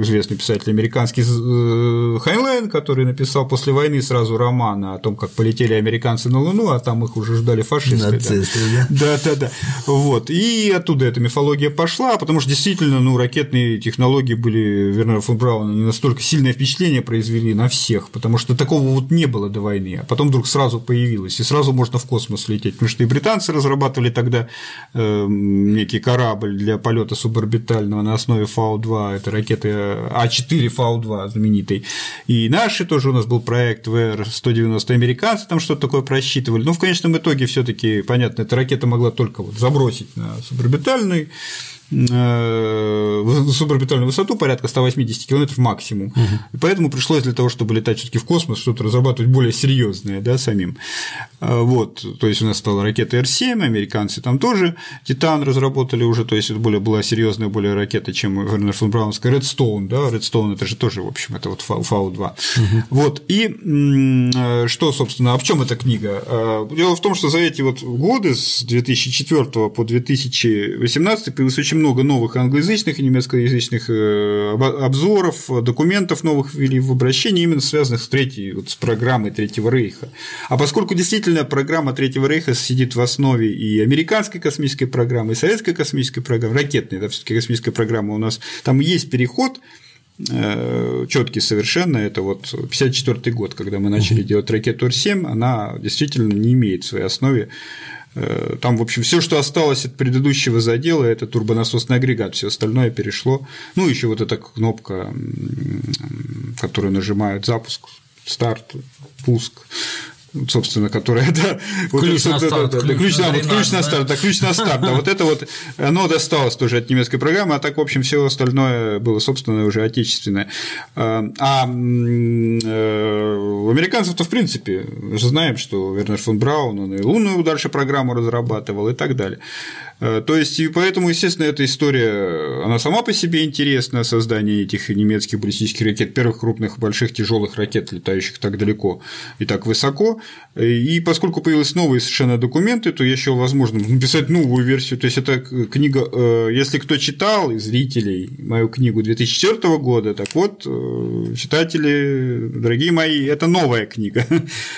известный писатель американский э, Хайнлайн, который написал после войны сразу роман о том, как полетели американцы на Луну, а там их уже ждали фашисты. Нацисты, да. да, да, да. Вот. И И оттуда эта мифология пошла, потому что действительно, ну, ракетные технологии были, Вернера фон Брауна, не настолько сильное впечатление произвели на всех, потому что такого вот не было до войны, а потом вдруг сразу появилось, и сразу можно в космос лететь, потому что и британцы разрабатывали тогда э, некий корабль для полета суборбитального на основе Фау-2, это ракеты А4 Фау-2 знаменитый, и наши тоже у нас был проект ВР-190, американцы там что-то такое просчитывали, ну, в конечном итоге все таки понятно, эта ракета могла только вот забросить на суборбитальный Э, суборбитальную высоту порядка 180 км максимум. Угу. И поэтому пришлось для того, чтобы летать все-таки в космос, что-то разрабатывать более серьезное, да, самим. Э, вот, то есть у нас стала ракета Р-7, американцы там тоже Титан разработали уже, то есть это более была серьезная более ракета, чем Вернер фон Браунская Редстоун, да, Редстоун это же тоже, в общем, это вот Фау-2. Угу. Вот, и э, что, собственно, а в чем эта книга? Дело в том, что за эти вот годы с 2004 по 2018 появилось очень очень много новых англоязычных и немецкоязычных э, обзоров, документов новых ввели в обращение, именно связанных с, третьей, вот, с программой Третьего Рейха. А поскольку действительно программа Третьего Рейха сидит в основе и американской космической программы, и советской космической программы, ракетной, да, все-таки космическая программа у нас, там есть переход, э, четкий совершенно, это вот 54 год, когда мы начали делать ракету Р-7, она действительно не имеет в своей основе Э, там, в общем, все, что осталось от предыдущего задела, это турбонасосный агрегат, все остальное перешло. Ну, еще вот эта кнопка, которую нажимают запуск, старт, пуск собственно, которая, да, ключ вот, на старт, да, да, ключ, да, вот, ключ на старт, да, ключ на старт, да, вот это вот, оно досталось тоже от немецкой программы, а так, в общем, все остальное было, собственно, уже отечественное. А, а э, у американцев-то, в принципе, мы же знаем, что Вернер фон Браун, он и лунную дальше программу разрабатывал и так далее. Э, то есть, и поэтому, естественно, эта история, она сама по себе интересна, создание этих немецких баллистических ракет, первых крупных, больших, тяжелых ракет, летающих так далеко и так высоко. И поскольку появились новые совершенно документы, то я еще возможно написать новую версию. То есть, это книга, э, если кто читал из зрителей мою книгу 2004 года, так вот, э, читатели, дорогие мои, это новая книга.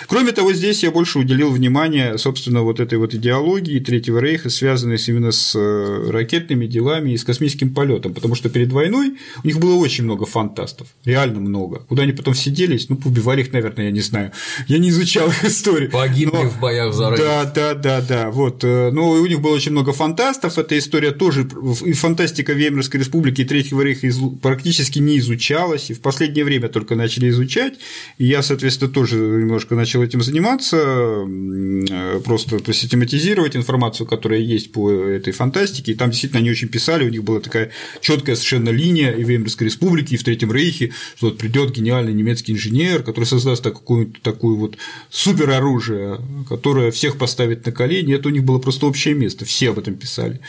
Кроме того, здесь я больше уделил внимание, собственно, вот этой вот идеологии Третьего Рейха, связанной с именно с э, ракетными делами и с космическим полетом, потому что перед войной у них было очень много фантастов, реально много. Куда они потом сиделись, ну, побивали их, наверное, я не знаю. Я не изучал их историю. Погибли но... в боях за Рейх. Да, да, да, да. Вот. Э, но у них было очень много фантастов. Эта история тоже и фантастика Веймарской республики и Третьего Рейха практически не изучалась, и в последнее время только начали изучать. И я, соответственно, тоже немножко начал этим заниматься, э, просто систематизировать информацию, которая есть по этой фантастики, и там действительно они очень писали, у них была такая четкая совершенно линия и в Веймарской республике, и в Третьем Рейхе, что вот придет гениальный немецкий инженер, который создаст такую, такую вот супероружие, которое всех поставит на колени, это у них было просто общее место, все об этом писали.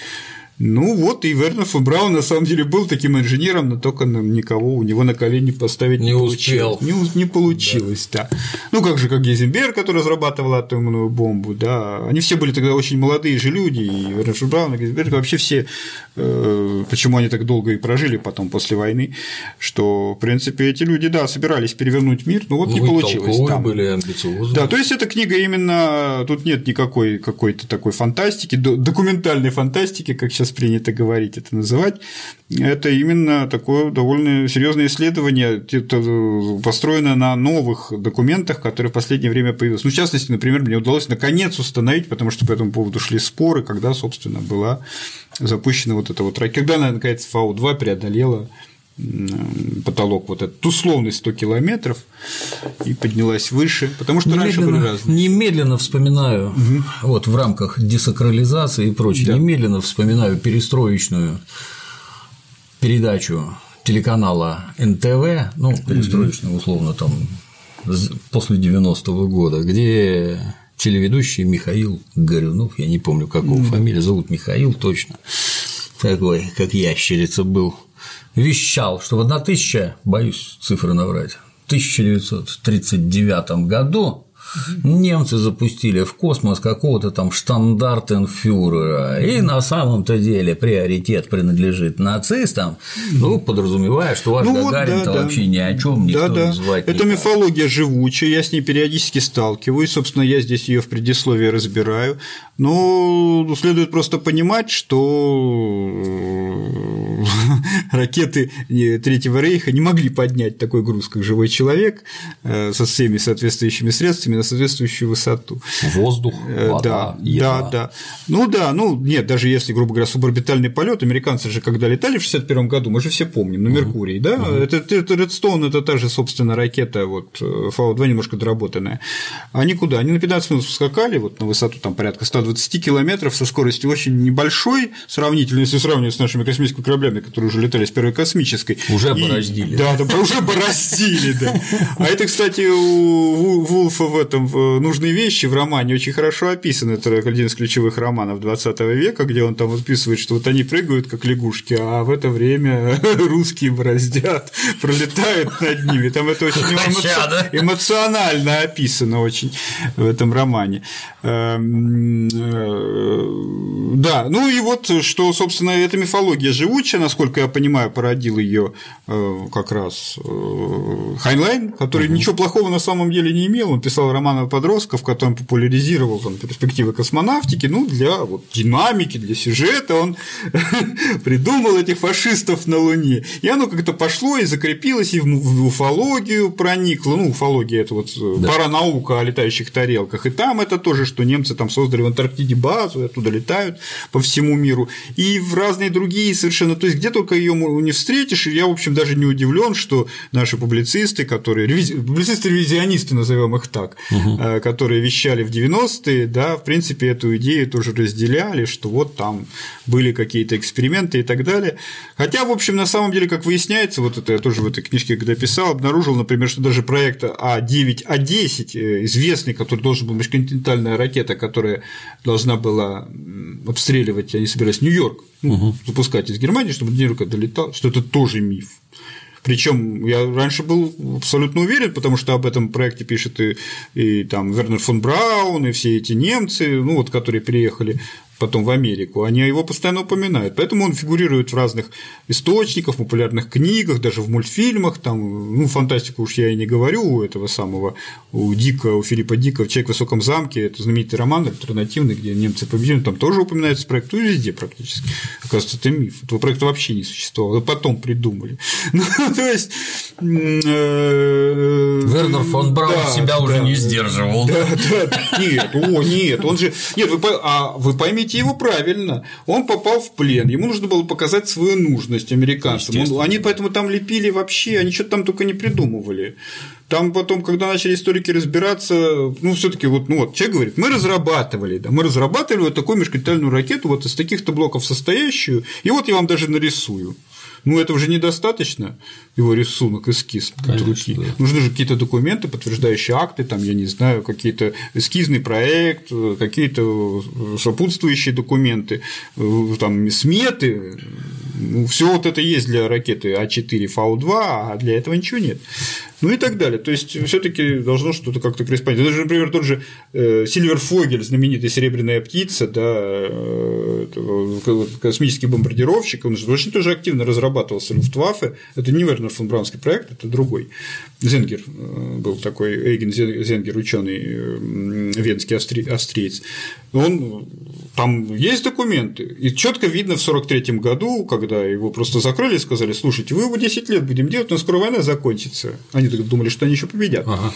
Ну вот, и Вернер фон Браун на самом деле был таким инженером, но только никого у него на колени поставить не, не успел. Не, не получилось, да. да. Ну как же, как Гейзенберг, который разрабатывал атомную бомбу, да. Они все были тогда очень молодые же люди, и Вернер фон Браун, и Гейзенберг вообще все, почему они так долго и прожили потом после войны, что, в принципе, эти люди, да, собирались перевернуть мир, но вот ну, не получилось. Там. были амбициозны. Да, то есть эта книга именно, тут нет никакой какой-то такой фантастики, документальной фантастики, как сейчас принято говорить это называть, это именно такое довольно серьезное исследование, построенное на новых документах, которые в последнее время появились. Ну, в частности, например, мне удалось наконец установить, потому что по этому поводу шли споры, когда, собственно, была запущена вот эта вот ракета, когда она, наконец, Фау-2 преодолела потолок вот этот условный 100 километров и поднялась выше, потому что немедленно, раньше были разные. Немедленно вспоминаю, угу. вот в рамках десакрализации и прочее, да. немедленно вспоминаю перестроечную передачу телеканала НТВ, ну, перестроечную, условно, там, после 90-го года, где телеведущий Михаил Горюнов, я не помню, какого mm фамилия, зовут Михаил точно, такой, как ящерица был, вещал, что в 1000, боюсь цифры наврать, в 1939 году немцы запустили в космос какого-то там штандартенфюрера, и на самом-то деле приоритет принадлежит нацистам, ну, подразумевая, что ваш ну, Гагарин-то да, вообще ни о чем никто да, да. называть Это мифология живучая, я с ней периодически сталкиваюсь, собственно, я здесь ее в предисловии разбираю, но следует просто понимать, что ракеты Третьего Рейха не могли поднять такой груз, как живой человек, э, со всеми соответствующими средствами на соответствующую высоту. Воздух, э, вода, да, да, да. Ну да, ну нет, даже если, грубо говоря, суборбитальный полет, американцы же когда летали в 61 году, мы же все помним, на Меркурии, да, это, это Редстоун, это та же, собственно, ракета, вот Фау-2 немножко доработанная. Они куда? Они на 15 минут скакали, вот на высоту там порядка 120 километров со скоростью очень небольшой, сравнительно, если сравнивать с нашими космическими кораблями, которые уже летали с первой космической. Уже бороздили. Да, да, уже бороздили, да. А это, кстати, у Вулфа в этом «Нужные вещи» в романе очень хорошо описано. Это один из ключевых романов 20 века, где он там описывает, что вот они прыгают, как лягушки, а в это время *laughs* русские бороздят, пролетают над ними. Там это очень эмоционально описано очень в этом романе. Эм, э, да, ну и вот, что, собственно, эта мифология живучая, насколько я понимаю, породил ее э, как раз э, Хайнлайн, который угу. ничего плохого на самом деле не имел. Он писал романы подростков, в котором популяризировал там, перспективы космонавтики, ну, для вот, динамики, для сюжета он *laughs* придумал этих фашистов на Луне. И оно как-то пошло и закрепилось, и в уфологию проникло. Ну, уфология – это вот да. паранаука о летающих тарелках. И там это тоже что немцы там создали в Антарктиде базу, оттуда летают по всему миру, и в разные другие совершенно, то есть где только ее не встретишь, и я, в общем, даже не удивлен, что наши публицисты, которые, публицисты-ревизионисты, назовем их так, угу. которые вещали в 90-е, да, в принципе, эту идею тоже разделяли, что вот там были какие-то эксперименты и так далее. Хотя, в общем, на самом деле, как выясняется, вот это я тоже в этой книжке, когда писал, обнаружил, например, что даже проект А9, А10, э, известный, который должен был межконтинентальная ракета, которая должна была обстреливать, они собирались Нью-Йорк, ну, угу. запускать из Германии, чтобы Нью-Йорка долетал, что это тоже миф. Причем я раньше был абсолютно уверен, потому что об этом проекте пишет и, и там Вернер фон Браун, и все эти немцы, ну вот, которые приехали потом в Америку, они его постоянно упоминают. Поэтому он фигурирует в разных источниках, популярных книгах, даже в мультфильмах. Там, ну, фантастику уж я и не говорю у этого самого, у Дика, у Филиппа Дика «Человек в высоком замке», это знаменитый роман альтернативный, где немцы победили, там тоже упоминается проект, ну, везде практически. Оказывается, это миф. Этого проекта вообще не существовало, потом придумали. *laughs* Ну, то есть… Э, Вернер фон Браун себя уже не сдерживал. Да, да, нет, о, нет, он же… Нет, вы, а вы поймите, поймите его правильно. Он попал в плен, ему нужно было показать свою нужность американцам. Он, они поэтому там лепили вообще, они что-то там только не придумывали. Там потом, когда начали историки разбираться, ну, все таки вот, ну, вот, человек говорит, мы разрабатывали, да, мы разрабатывали вот такую межконтинентальную ракету, вот из таких-то блоков состоящую, и вот я вам даже нарисую. Ну, это уже недостаточно, его рисунок, эскиз Конечно, руки. Да. Нужны же какие-то документы, подтверждающие акты, там, я не знаю, какие-то эскизный проект, какие-то сопутствующие документы, там, сметы. Ну, все вот это есть для ракеты А4 Фау-2, а для этого ничего нет ну и так далее. То есть все-таки должно что-то как-то корреспондировать. Даже, например, тот же э, Сильверфогель, знаменитая серебряная птица, да, э, космический бомбардировщик, он же очень тоже активно разрабатывался Люфтваффе. Это не Вернер фон Браунский проект, это другой. Зенгер э, был такой, Эйген Зенгер, ученый венский австриец. Он там есть документы, и четко видно в 43 году, когда его просто закрыли и сказали, слушайте, вы его 10 лет будем делать, но скоро война закончится. Они думали, что они еще победят. Ага.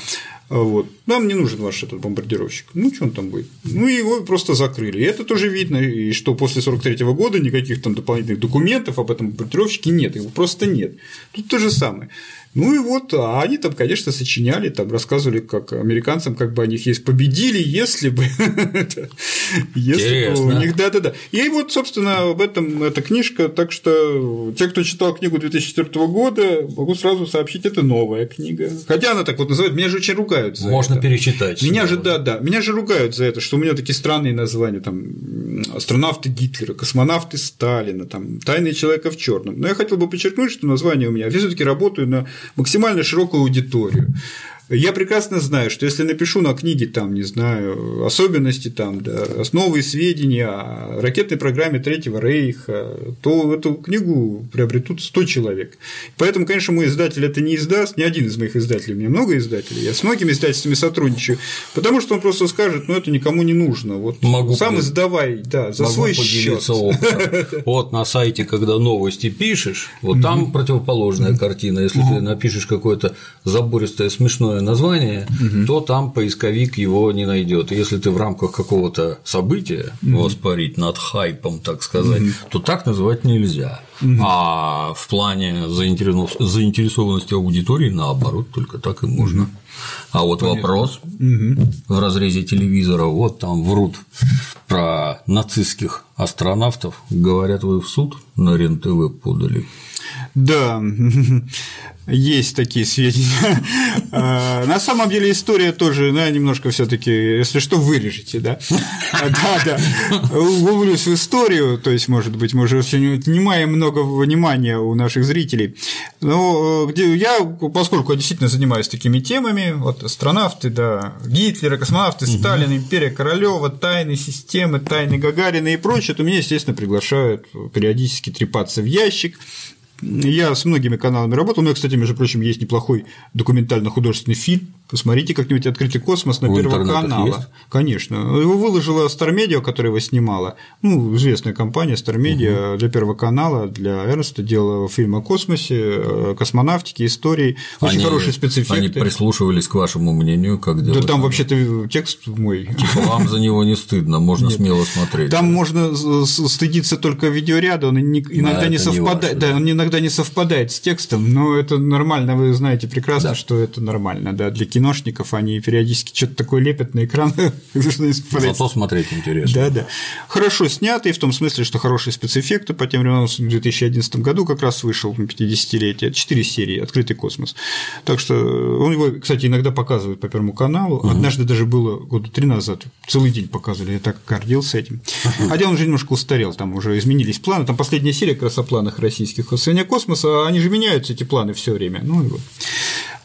Вот. Нам не нужен ваш этот бомбардировщик. Ну, что он там будет? Ну, его просто закрыли. И это тоже видно, и что после 43 -го года никаких там дополнительных документов об этом бомбардировщике нет, его просто нет. Тут то же самое. Ну и вот, а они там, конечно, сочиняли, там рассказывали, как американцам, как бы они их есть победили, если бы, *laughs* если бы у них, да, да, да. И вот, собственно, об этом эта книжка, так что те, кто читал книгу 2004 года, могу сразу сообщить, это новая книга. Хотя она так вот называют, меня же очень ругают за Можно это. перечитать. Меня же, да, да, меня же ругают за это, что у меня такие странные названия, там, астронавты Гитлера, космонавты Сталина, там, тайный человека в черном. Но я хотел бы подчеркнуть, что название у меня, я все таки работаю на максимально широкую аудиторию. Я прекрасно знаю, что если напишу на книге, там, не знаю, особенности, там, да, основы сведения о ракетной программе Третьего Рейха, то эту книгу приобретут 100 человек. Поэтому, конечно, мой издатель это не издаст, ни один из моих издателей, у меня много издателей, я с многими издательствами сотрудничаю, потому что он просто скажет, ну, это никому не нужно, вот Могу сам издавай, да, за Могу свой счет. *laughs* Вот на сайте, когда новости пишешь, вот там противоположная картина. Если ты напишешь какое-то забористое смешное название, то там поисковик его не найдет. Если ты в рамках какого-то события воспарить над хайпом, так сказать, то так называть нельзя. А в плане заинтересов- заинтересованности аудитории, наоборот, только так и можно. А вот вопрос в разрезе телевизора, вот там врут про нацистских астронавтов, говорят, вы в суд на РЕН-ТВ подали. Да, *laughs* есть такие сведения. А, *laughs* На самом деле история тоже, да, немножко все таки если что, вырежете, да? *laughs* Да, да. Углублюсь в историю, то есть, может быть, мы уже отнимаем много внимания у наших зрителей. Но э, где я, поскольку я действительно занимаюсь такими темами, вот астронавты, да, Гитлера, космонавты, Сталин, империя Королева, тайны системы, тайны Гагарина и прочее, то меня, естественно, приглашают периодически трепаться в ящик. Я с многими каналами работал. У меня, кстати, между прочим, есть неплохой документально-художественный фильм. Посмотрите как-нибудь «Открытый космос» на интернетах канале. есть? Конечно. Его выложила Star Media, которая его снимала. Ну, известная компания Star Media для Первого канала, для Эрнста делала фильм о космосе, э, космонавтике, истории. Очень Они- хорошие спецэффекты. Они прислушивались к вашему мнению, как Да делать. там вообще-то текст мой. Типа, вам за него не стыдно, можно смело смотреть. Там можно стыдиться только видеоряда, он иногда не совпадает, да, он иногда не совпадает с текстом, но это нормально, вы знаете прекрасно, Да. что это нормально, да, для киношников они периодически что-то такое лепят на экран. *laughs* Зато смотреть интересно. Да, да. Хорошо снятый, в том смысле, что хорошие спецэффекты по тем временам, в 2011 году как раз вышел на 50-летие, 4 серии «Открытый космос». Так что он его, кстати, иногда показывают по Первому каналу. Однажды даже было года три назад, целый день показывали, я так гордился этим. Хотя он уже немножко устарел, там уже изменились планы. Там последняя серия как раз о планах российских освоения космоса, а они же меняются, эти планы все время. Ну и вот.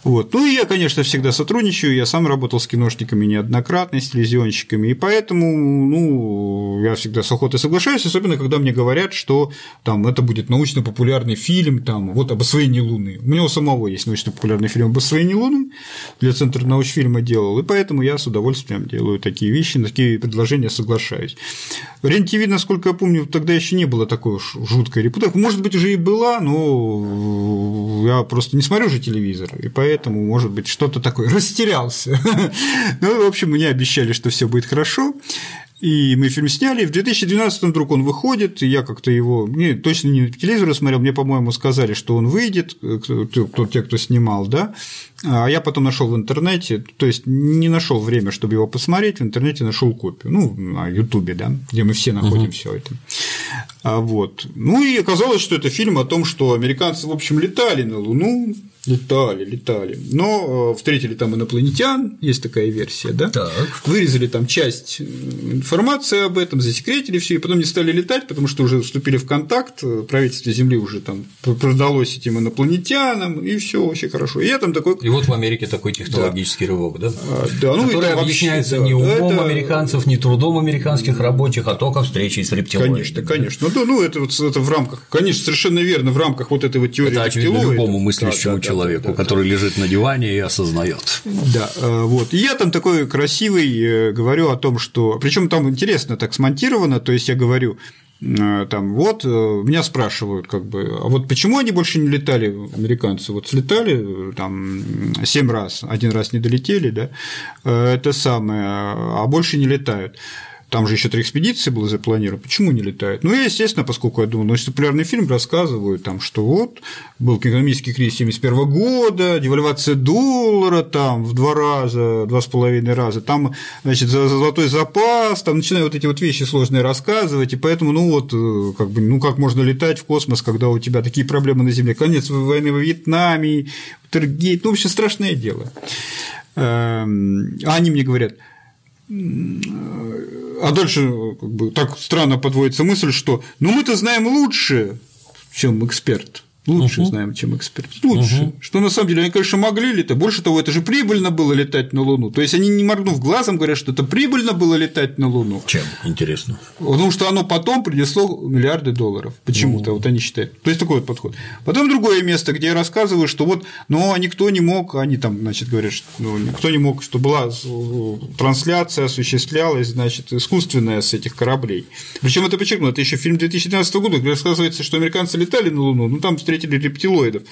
Вот. Ну и я, конечно, всегда сотрудничаю, я сам работал с киношниками неоднократно, с телевизионщиками, и поэтому ну, я всегда с охотой соглашаюсь, особенно когда мне говорят, что там это будет научно-популярный фильм, там, вот об освоении Луны. У меня у самого есть научно-популярный фильм об освоении Луны, для Центра научфильма делал, и поэтому я с удовольствием делаю такие вещи, на такие предложения соглашаюсь. РЕН-ТВ, насколько я помню, тогда еще не было такой уж жуткой репутации. Может быть, уже и была, но я просто не смотрю же телевизор, и поэтому, может быть, что-то такое *laughs* растерялся. Ну, в общем, мне обещали, что все будет хорошо. И мы фильм сняли, в 2012 вдруг он выходит, и я как-то его, не, точно не по телевизору смотрел, мне, по-моему, сказали, что он выйдет, кто, кто- те, кто снимал, да, а я потом нашел в интернете, то есть не нашел время, чтобы его посмотреть, в интернете нашел копию, ну, на Ютубе, да, где мы все находим все это. А вот. Ну и оказалось, что это фильм о том, что американцы, в общем, летали на Луну, летали, летали, но э, встретили там инопланетян, есть такая версия, да? Так. Вырезали там часть э, информации об этом, засекретили все, и потом не стали летать, потому что уже вступили в контакт, э, правительство Земли уже там продалось этим инопланетянам, и все вообще хорошо. И я там такой вот в Америке такой технологический рывок, да? а, да, ну, который это вообще, объясняется да, не умом это- американцев, не трудом американских рабочих, а только встречей с рептилоидами. Конечно, конечно. Ну, да, ну это, вот, это в рамках, конечно, совершенно верно, в рамках вот этой вот теории Это очевидно рептилоидов. любому мыслящему Да, да, да, человеку, да, да. который лежит на диване и осознает. Да, э, вот. И я там такой красивый э, говорю о том, что. Причем там интересно так смонтировано, то есть я говорю. Э, Там вот э, меня спрашивают, как бы, а вот почему они больше не летали, американцы? Вот слетали э, там семь раз, один раз не долетели, да, это самое, а больше не летают. Там же еще три экспедиции было запланировано. Почему не летают? Ну, я, естественно, поскольку я думал, ну, если популярный фильм рассказывают, там, что вот был экономический кризис 71 года, девальвация доллара там в два раза, два с половиной раза, там, значит, за- золотой запас, там начинаю вот эти вот вещи сложные рассказывать, и поэтому, ну, вот, э, как бы, ну, как можно летать в космос, когда у тебя такие проблемы на Земле, конец войны во Вьетнаме, Тергейт, ну, вообще страшное дело. Эм, А они мне говорят, а дальше как бы, так странно подводится мысль, что ну мы-то знаем лучше, чем эксперт. Лучше угу. знаем, чем эксперт. Лучше. Угу. Что на самом деле они, конечно, могли летать. Больше того, это же прибыльно было летать на Луну. То есть они, не моргнув глазом, говорят, что это прибыльно было летать на Луну. Чем? Интересно. Потому что оно потом принесло миллиарды долларов. Почему-то, угу. вот они считают. То есть такой вот подход. Потом другое место, где я рассказываю, что вот, но никто не мог, они там, значит, говорят, что ну, никто не мог, что была трансляция осуществлялась, значит, искусственная с этих кораблей. Причем это подчеркну, это еще фильм 2012 года, где рассказывается, что американцы летали на Луну, ну там встретили рептилоидов.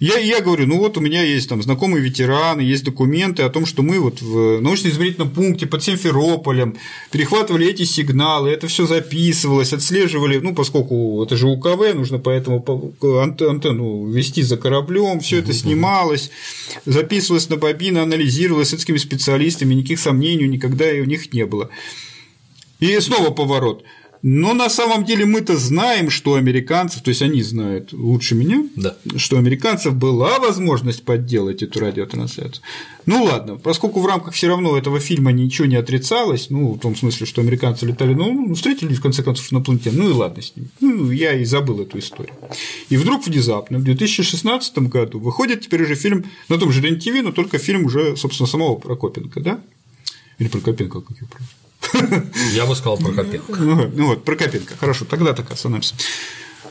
Я, я говорю, ну вот у меня есть там знакомые ветераны, есть документы о том, что мы вот в научно-измерительном пункте под Симферополем перехватывали эти сигналы, это все записывалось, отслеживали, ну, поскольку это же УКВ, нужно поэтому антенну вести за кораблем, все это снималось, записывалось на бобины, анализировалось с этими специалистами, никаких сомнений никогда и у них не было. И снова поворот. Но на самом деле мы-то знаем, что американцев, то есть они знают лучше меня, да. что у американцев была возможность подделать эту радиотрансляцию. Ну ладно, поскольку в рамках все равно этого фильма ничего не отрицалось, ну, в том смысле, что американцы летали, ну, ну встретились в конце концов на планете, ну и ладно с ним. Ну, я и забыл эту историю. И вдруг внезапно, в 2016 году, выходит теперь уже фильм на том же РЕН-ТВ, но только фильм уже, собственно, самого Прокопенко, да? Или Прокопенко, как его правильно? Я бы сказал Прокопенко. Ну, ну вот, Прокопенко. Хорошо, тогда так остановимся.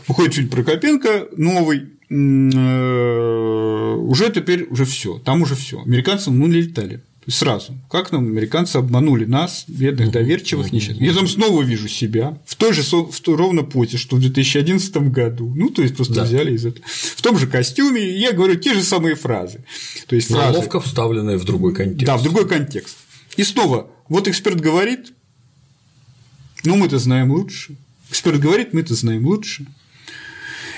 Выходит фильм Прокопенко, новый, э, уже теперь уже все, там уже все. Американцы ну, летали. Сразу. Как нам американцы обманули нас, бедных, доверчивых, несчастных. Я там снова вижу себя в той же в той, ровно позе, что в 2011 году. Ну, то есть просто да. взяли из этого. В том же костюме, я говорю те же самые фразы. То есть фразы... ловко вставленные в другой контекст. Да, в другой контекст. И снова вот эксперт говорит, ну мы-то знаем лучше. Эксперт говорит, мы-то знаем лучше.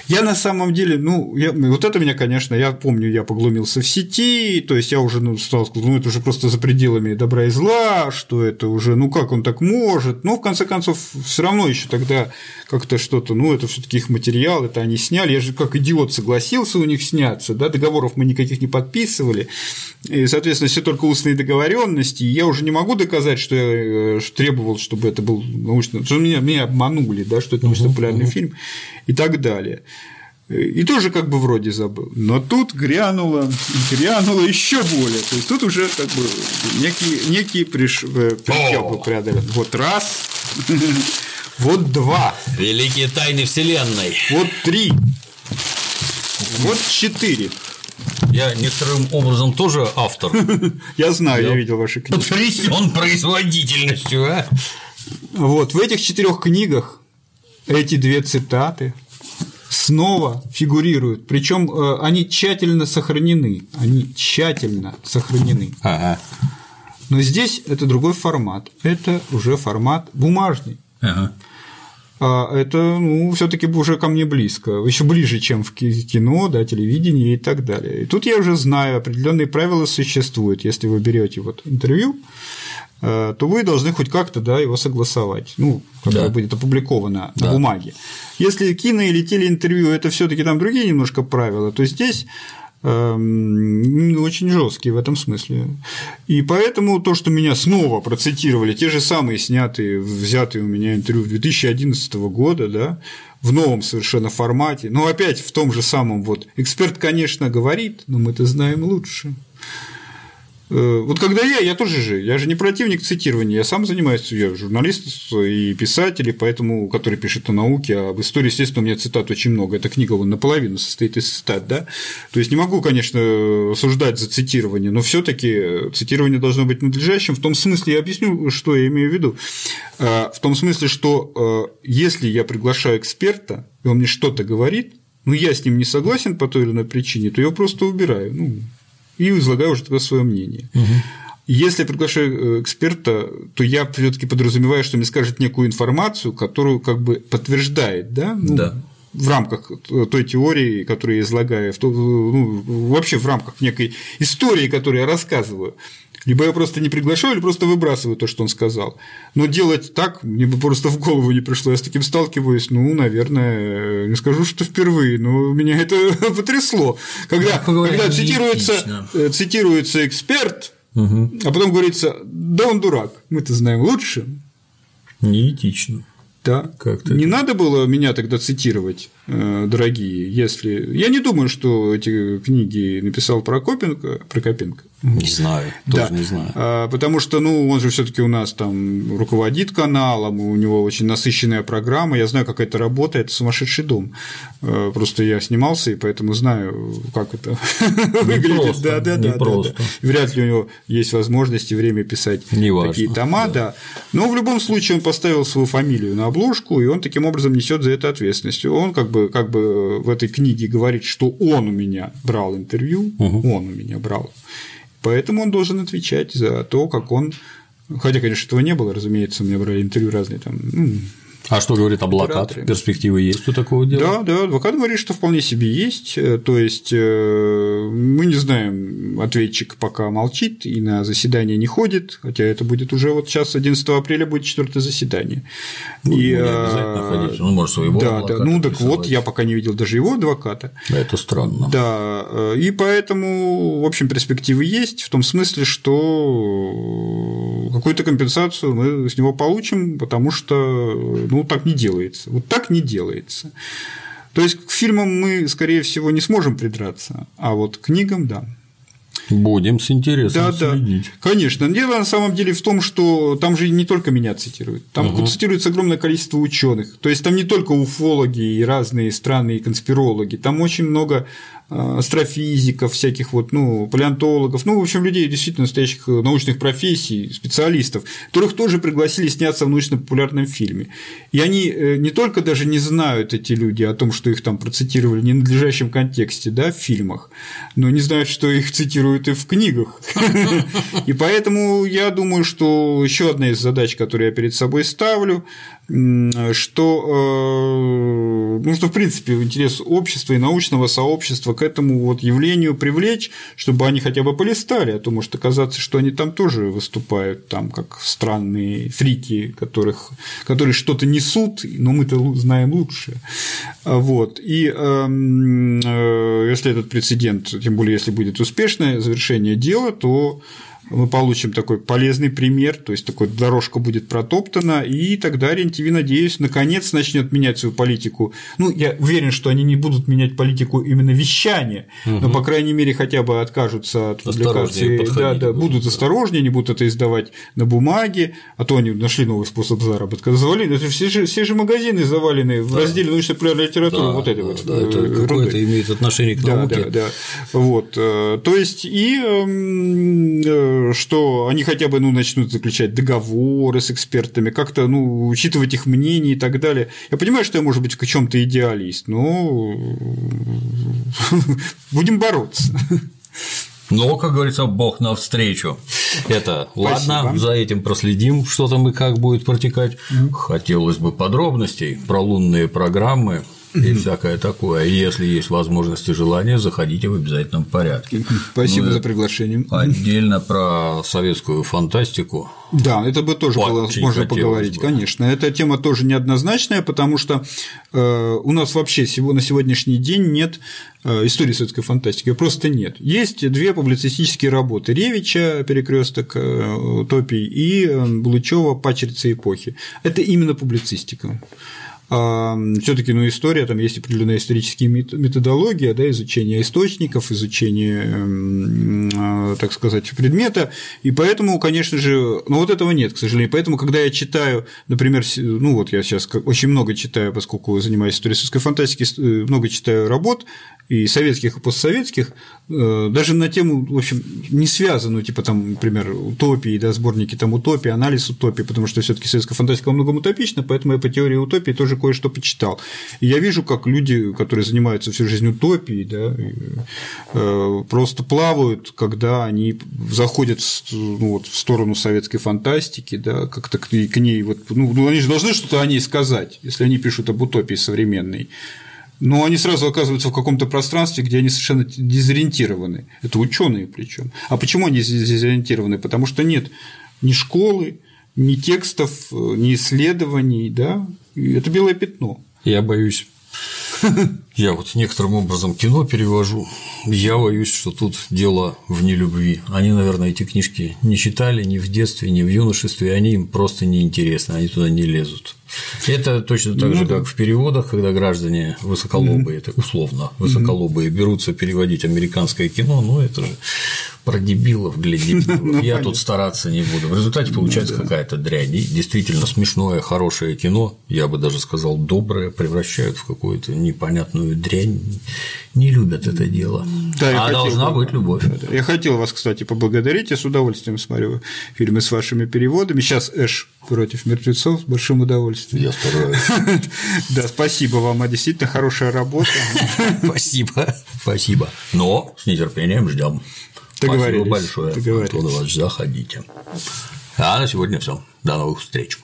Я на самом деле, ну, я, вот это меня, конечно, я помню, я поглумился в сети, то есть я уже ну, стал сказать, ну, это уже просто за пределами добра и зла, что это уже, ну, как он так может, но в конце концов, все равно еще тогда как-то что-то, ну, это все таки их материал, это они сняли, я же как идиот согласился у них сняться, да, договоров мы никаких не подписывали, и, соответственно, все только устные договоренности, и я уже не могу доказать, что я э, требовал, чтобы это был научно, что меня, меня обманули, да, что это научно-популярный uh-huh, uh-huh. фильм и так далее. И тоже как бы вроде забыл. Но тут грянуло, грянуло еще более. То есть тут уже как бы некий, некий приш... Э, предел преодолен. Вот раз, вот два. Великие тайны Вселенной. Вот три. Вот четыре. Я некоторым образом тоже автор. *laughs* Я знаю, я, я видел ваши книги. Потрясен производительностью, а? Вот, в этих четырех книгах эти две цитаты снова фигурируют. Причем э, они тщательно сохранены. Они тщательно сохранены. Ага. Но здесь это другой формат. Это уже формат бумажный. Ага. А это ну, все-таки уже ко мне близко, еще ближе, чем в кино, да, телевидении и так далее. И тут я уже знаю, определенные правила существуют. Если вы берете вот интервью, то вы должны хоть как-то да, его согласовать, ну, когда да. будет опубликовано да. на бумаге. Если кино или телеинтервью это все-таки там другие немножко правила, то здесь эм, очень жесткие в этом смысле. И поэтому то, что меня снова процитировали, те же самые снятые, взятые у меня интервью 2011 года, да, в новом совершенно формате, но опять в том же самом вот эксперт, конечно, говорит, но мы это знаем лучше. Э, вот когда я, я тоже же, я же не противник цитирования, я сам занимаюсь, я журналист и писатель, и поэтому, который пишет о науке, а об истории, естественно, у меня цитат очень много, эта книга вон наполовину состоит из цитат, да, то есть не могу, конечно, осуждать за цитирование, но все таки цитирование должно быть надлежащим, в том смысле, я объясню, что я имею в виду, э, в том смысле, что э, если я приглашаю эксперта, и он мне что-то говорит, ну, я с ним не согласен по той или иной причине, то я его просто убираю. Ну, и излагаю уже тогда свое мнение. Угу. Если я приглашаю э, эксперта, то я все-таки подразумеваю, что мне скажет некую информацию, которую как бы подтверждает, да? Ну, да. В рамках той теории, которую я излагаю, в то, ну, вообще в рамках некой истории, которую я рассказываю. Либо я просто не приглашаю, или просто выбрасываю то, что он сказал. Но делать так мне бы просто в голову не пришло. Я с таким сталкиваюсь, ну, наверное, не скажу, что впервые, но меня это *laughs* потрясло. Когда, когда цитируется, э, цитируется эксперт, угу. а потом говорится, да он дурак, мы-то знаем лучше. Неэтично. Да. Как-то не это... надо было меня тогда цитировать. Э, дорогие, если… Я не думаю, что эти книги написал Прокопенко, Прокопенко, не знаю, тоже да. не знаю. А, потому что, ну, он же все таки у нас там руководит каналом, у него очень насыщенная программа, я знаю, как это работает, это сумасшедший дом. А, просто я снимался, и поэтому знаю, как это *laughs* выглядит. Да, да, да, да. Вряд ли у него есть возможность и время писать такие тома, да. Но в любом случае он поставил свою фамилию на обложку, и он таким образом несет за это ответственность. Он как бы, как бы в этой книге говорит, что он у меня брал интервью, он у меня брал. Поэтому он должен отвечать за то, как он Хотя, конечно, этого не было, разумеется, у меня брали интервью разные там. Ну, а что говорит адвокат? Перспективы есть у такого дела? Да, да, адвокат говорит, что вполне себе есть. Э, то есть э, мы не знаем, ответчик пока молчит и на заседание не ходит, хотя это будет уже вот сейчас 11 апреля будет четвертое заседание. Ну, и, не обязательно э, ходить, он может своего Да, да, ну так вот, я пока не видел даже его адвоката. Да, это странно. Да, и поэтому, в общем, перспективы есть в том смысле, что какую-то компенсацию мы с него получим, потому что ну, так не делается. Вот так не делается. То есть к фильмам мы, скорее всего, не сможем придраться, а вот к книгам – да. Будем с интересом да, следить. Да, конечно. Дело на самом деле в том, что там же не только меня цитируют, там угу. цитируется огромное количество ученых. То есть там не только уфологи и разные странные конспирологи, там очень много астрофизиков, всяких вот, ну, палеонтологов, ну, в общем, людей действительно настоящих э, научных профессий, специалистов, которых тоже пригласили сняться в научно-популярном фильме. И они э, не только даже не знают, эти люди, о том, что их там процитировали в ненадлежащем контексте, да, в фильмах, но не знают, что их цитируют и в книгах. *laughs* И поэтому я думаю, что еще одна из задач, которую я перед собой ставлю, что, ну, что в принципе интерес общества и научного сообщества к этому вот явлению привлечь, чтобы они хотя бы полистали, а то может оказаться, что они там тоже выступают там как странные фрики, которых, которые что-то несут, но мы-то знаем лучше. Вот. И эм, э, если этот прецедент, тем более если будет успешное завершение дела, то мы получим такой полезный пример, то есть такой дорожка будет протоптана, и тогда РЕН-ТВ, надеюсь, наконец начнет менять свою политику. Ну, я уверен, что они не будут менять политику именно вещания, угу. но, по крайней мере, хотя бы откажутся от публикации, да, да, будут, будут осторожнее, не будут это издавать на бумаге, а то они нашли новый способ заработка. Завалили, все же, все же магазины завалены в разделе научно-популярной литературы, да, вот это вот. Да, это э, какое-то имеет отношение к науке. Да, да, да. Вот. Э, то есть, и эм, э, что они хотя бы ну, начнут заключать договоры с экспертами, как-то ну, учитывать их мнение и так далее. Я понимаю, что я, может быть, в чем-то идеалист, но *laughs* будем бороться. Но, как говорится, Бог навстречу. Это Спасибо. ладно, за этим проследим, что там и как будет протекать. Хотелось бы подробностей про лунные программы, и всякое такое. Если есть возможность и желание, заходите в обязательном порядке. Спасибо Мы за приглашение. Отдельно про советскую фантастику. Да, это бы тоже было, можно поговорить, бы. конечно. Эта тема тоже неоднозначная, потому что э, у нас вообще на сегодняшний день нет э, истории советской фантастики, просто нет. Есть две публицистические работы Ревича «Перекресток э, утопий» и Булычева «Пачерица эпохи». Это именно публицистика все-таки ну, история, там есть определенная историческая методология, да, изучение источников, изучение, эм, а, так сказать, предмета, и поэтому, конечно же, ну вот этого нет, к сожалению. Поэтому, когда я читаю, например, ну вот я сейчас очень много читаю, поскольку занимаюсь историей советской фантастики, э, много читаю работ и советских, и постсоветских, даже на тему, в общем, не связанную, типа там, например, утопии, да, сборники там утопии, анализ утопии, потому что все таки советская фантастика во многом утопична, поэтому я по теории утопии тоже кое-что почитал. И я вижу, как люди, которые занимаются всю жизнь утопией, да, э, просто плавают, когда они заходят ну, вот, в сторону советской фантастики, да, как-то к ней, вот, ну, ну, они же должны что-то о ней сказать, если они пишут об утопии современной но они сразу оказываются в каком-то пространстве, где они совершенно дезориентированы. Это ученые причем. А почему они дезориентированы? Потому что нет ни школы, ни текстов, ни исследований, да, это белое пятно. Я боюсь. *laughs* Я вот некоторым образом кино перевожу. Я боюсь, что тут дело в нелюбви. Они, наверное, эти книжки не читали ни в детстве, ни в юношестве, они им просто неинтересны, они туда не лезут. Это точно так Ну же, да. как в переводах, когда граждане высоколобые, это условно высоколобые, берутся переводить американское кино, ну это же про дебилов для *laughs* дебилов. Ну, Я тут стараться не буду. В результате получается какая-то дрянь. И действительно смешное, хорошее кино, я бы даже сказал, доброе, превращают в какую-то непонятную дрянь. Не любят это дело. Да, а хотел должна бы- быть любовь. Я хотел вас, кстати, поблагодарить. Я с удовольствием смотрю фильмы с вашими переводами. Сейчас Эш против мертвецов с большим удовольствием. Я стараюсь. *laughs* Да, спасибо вам, а действительно хорошая работа. *laughs* Спасибо. Спасибо. Но с нетерпением ждем. Спасибо большое. Договорились. Заходите. А на сегодня все. До новых встреч.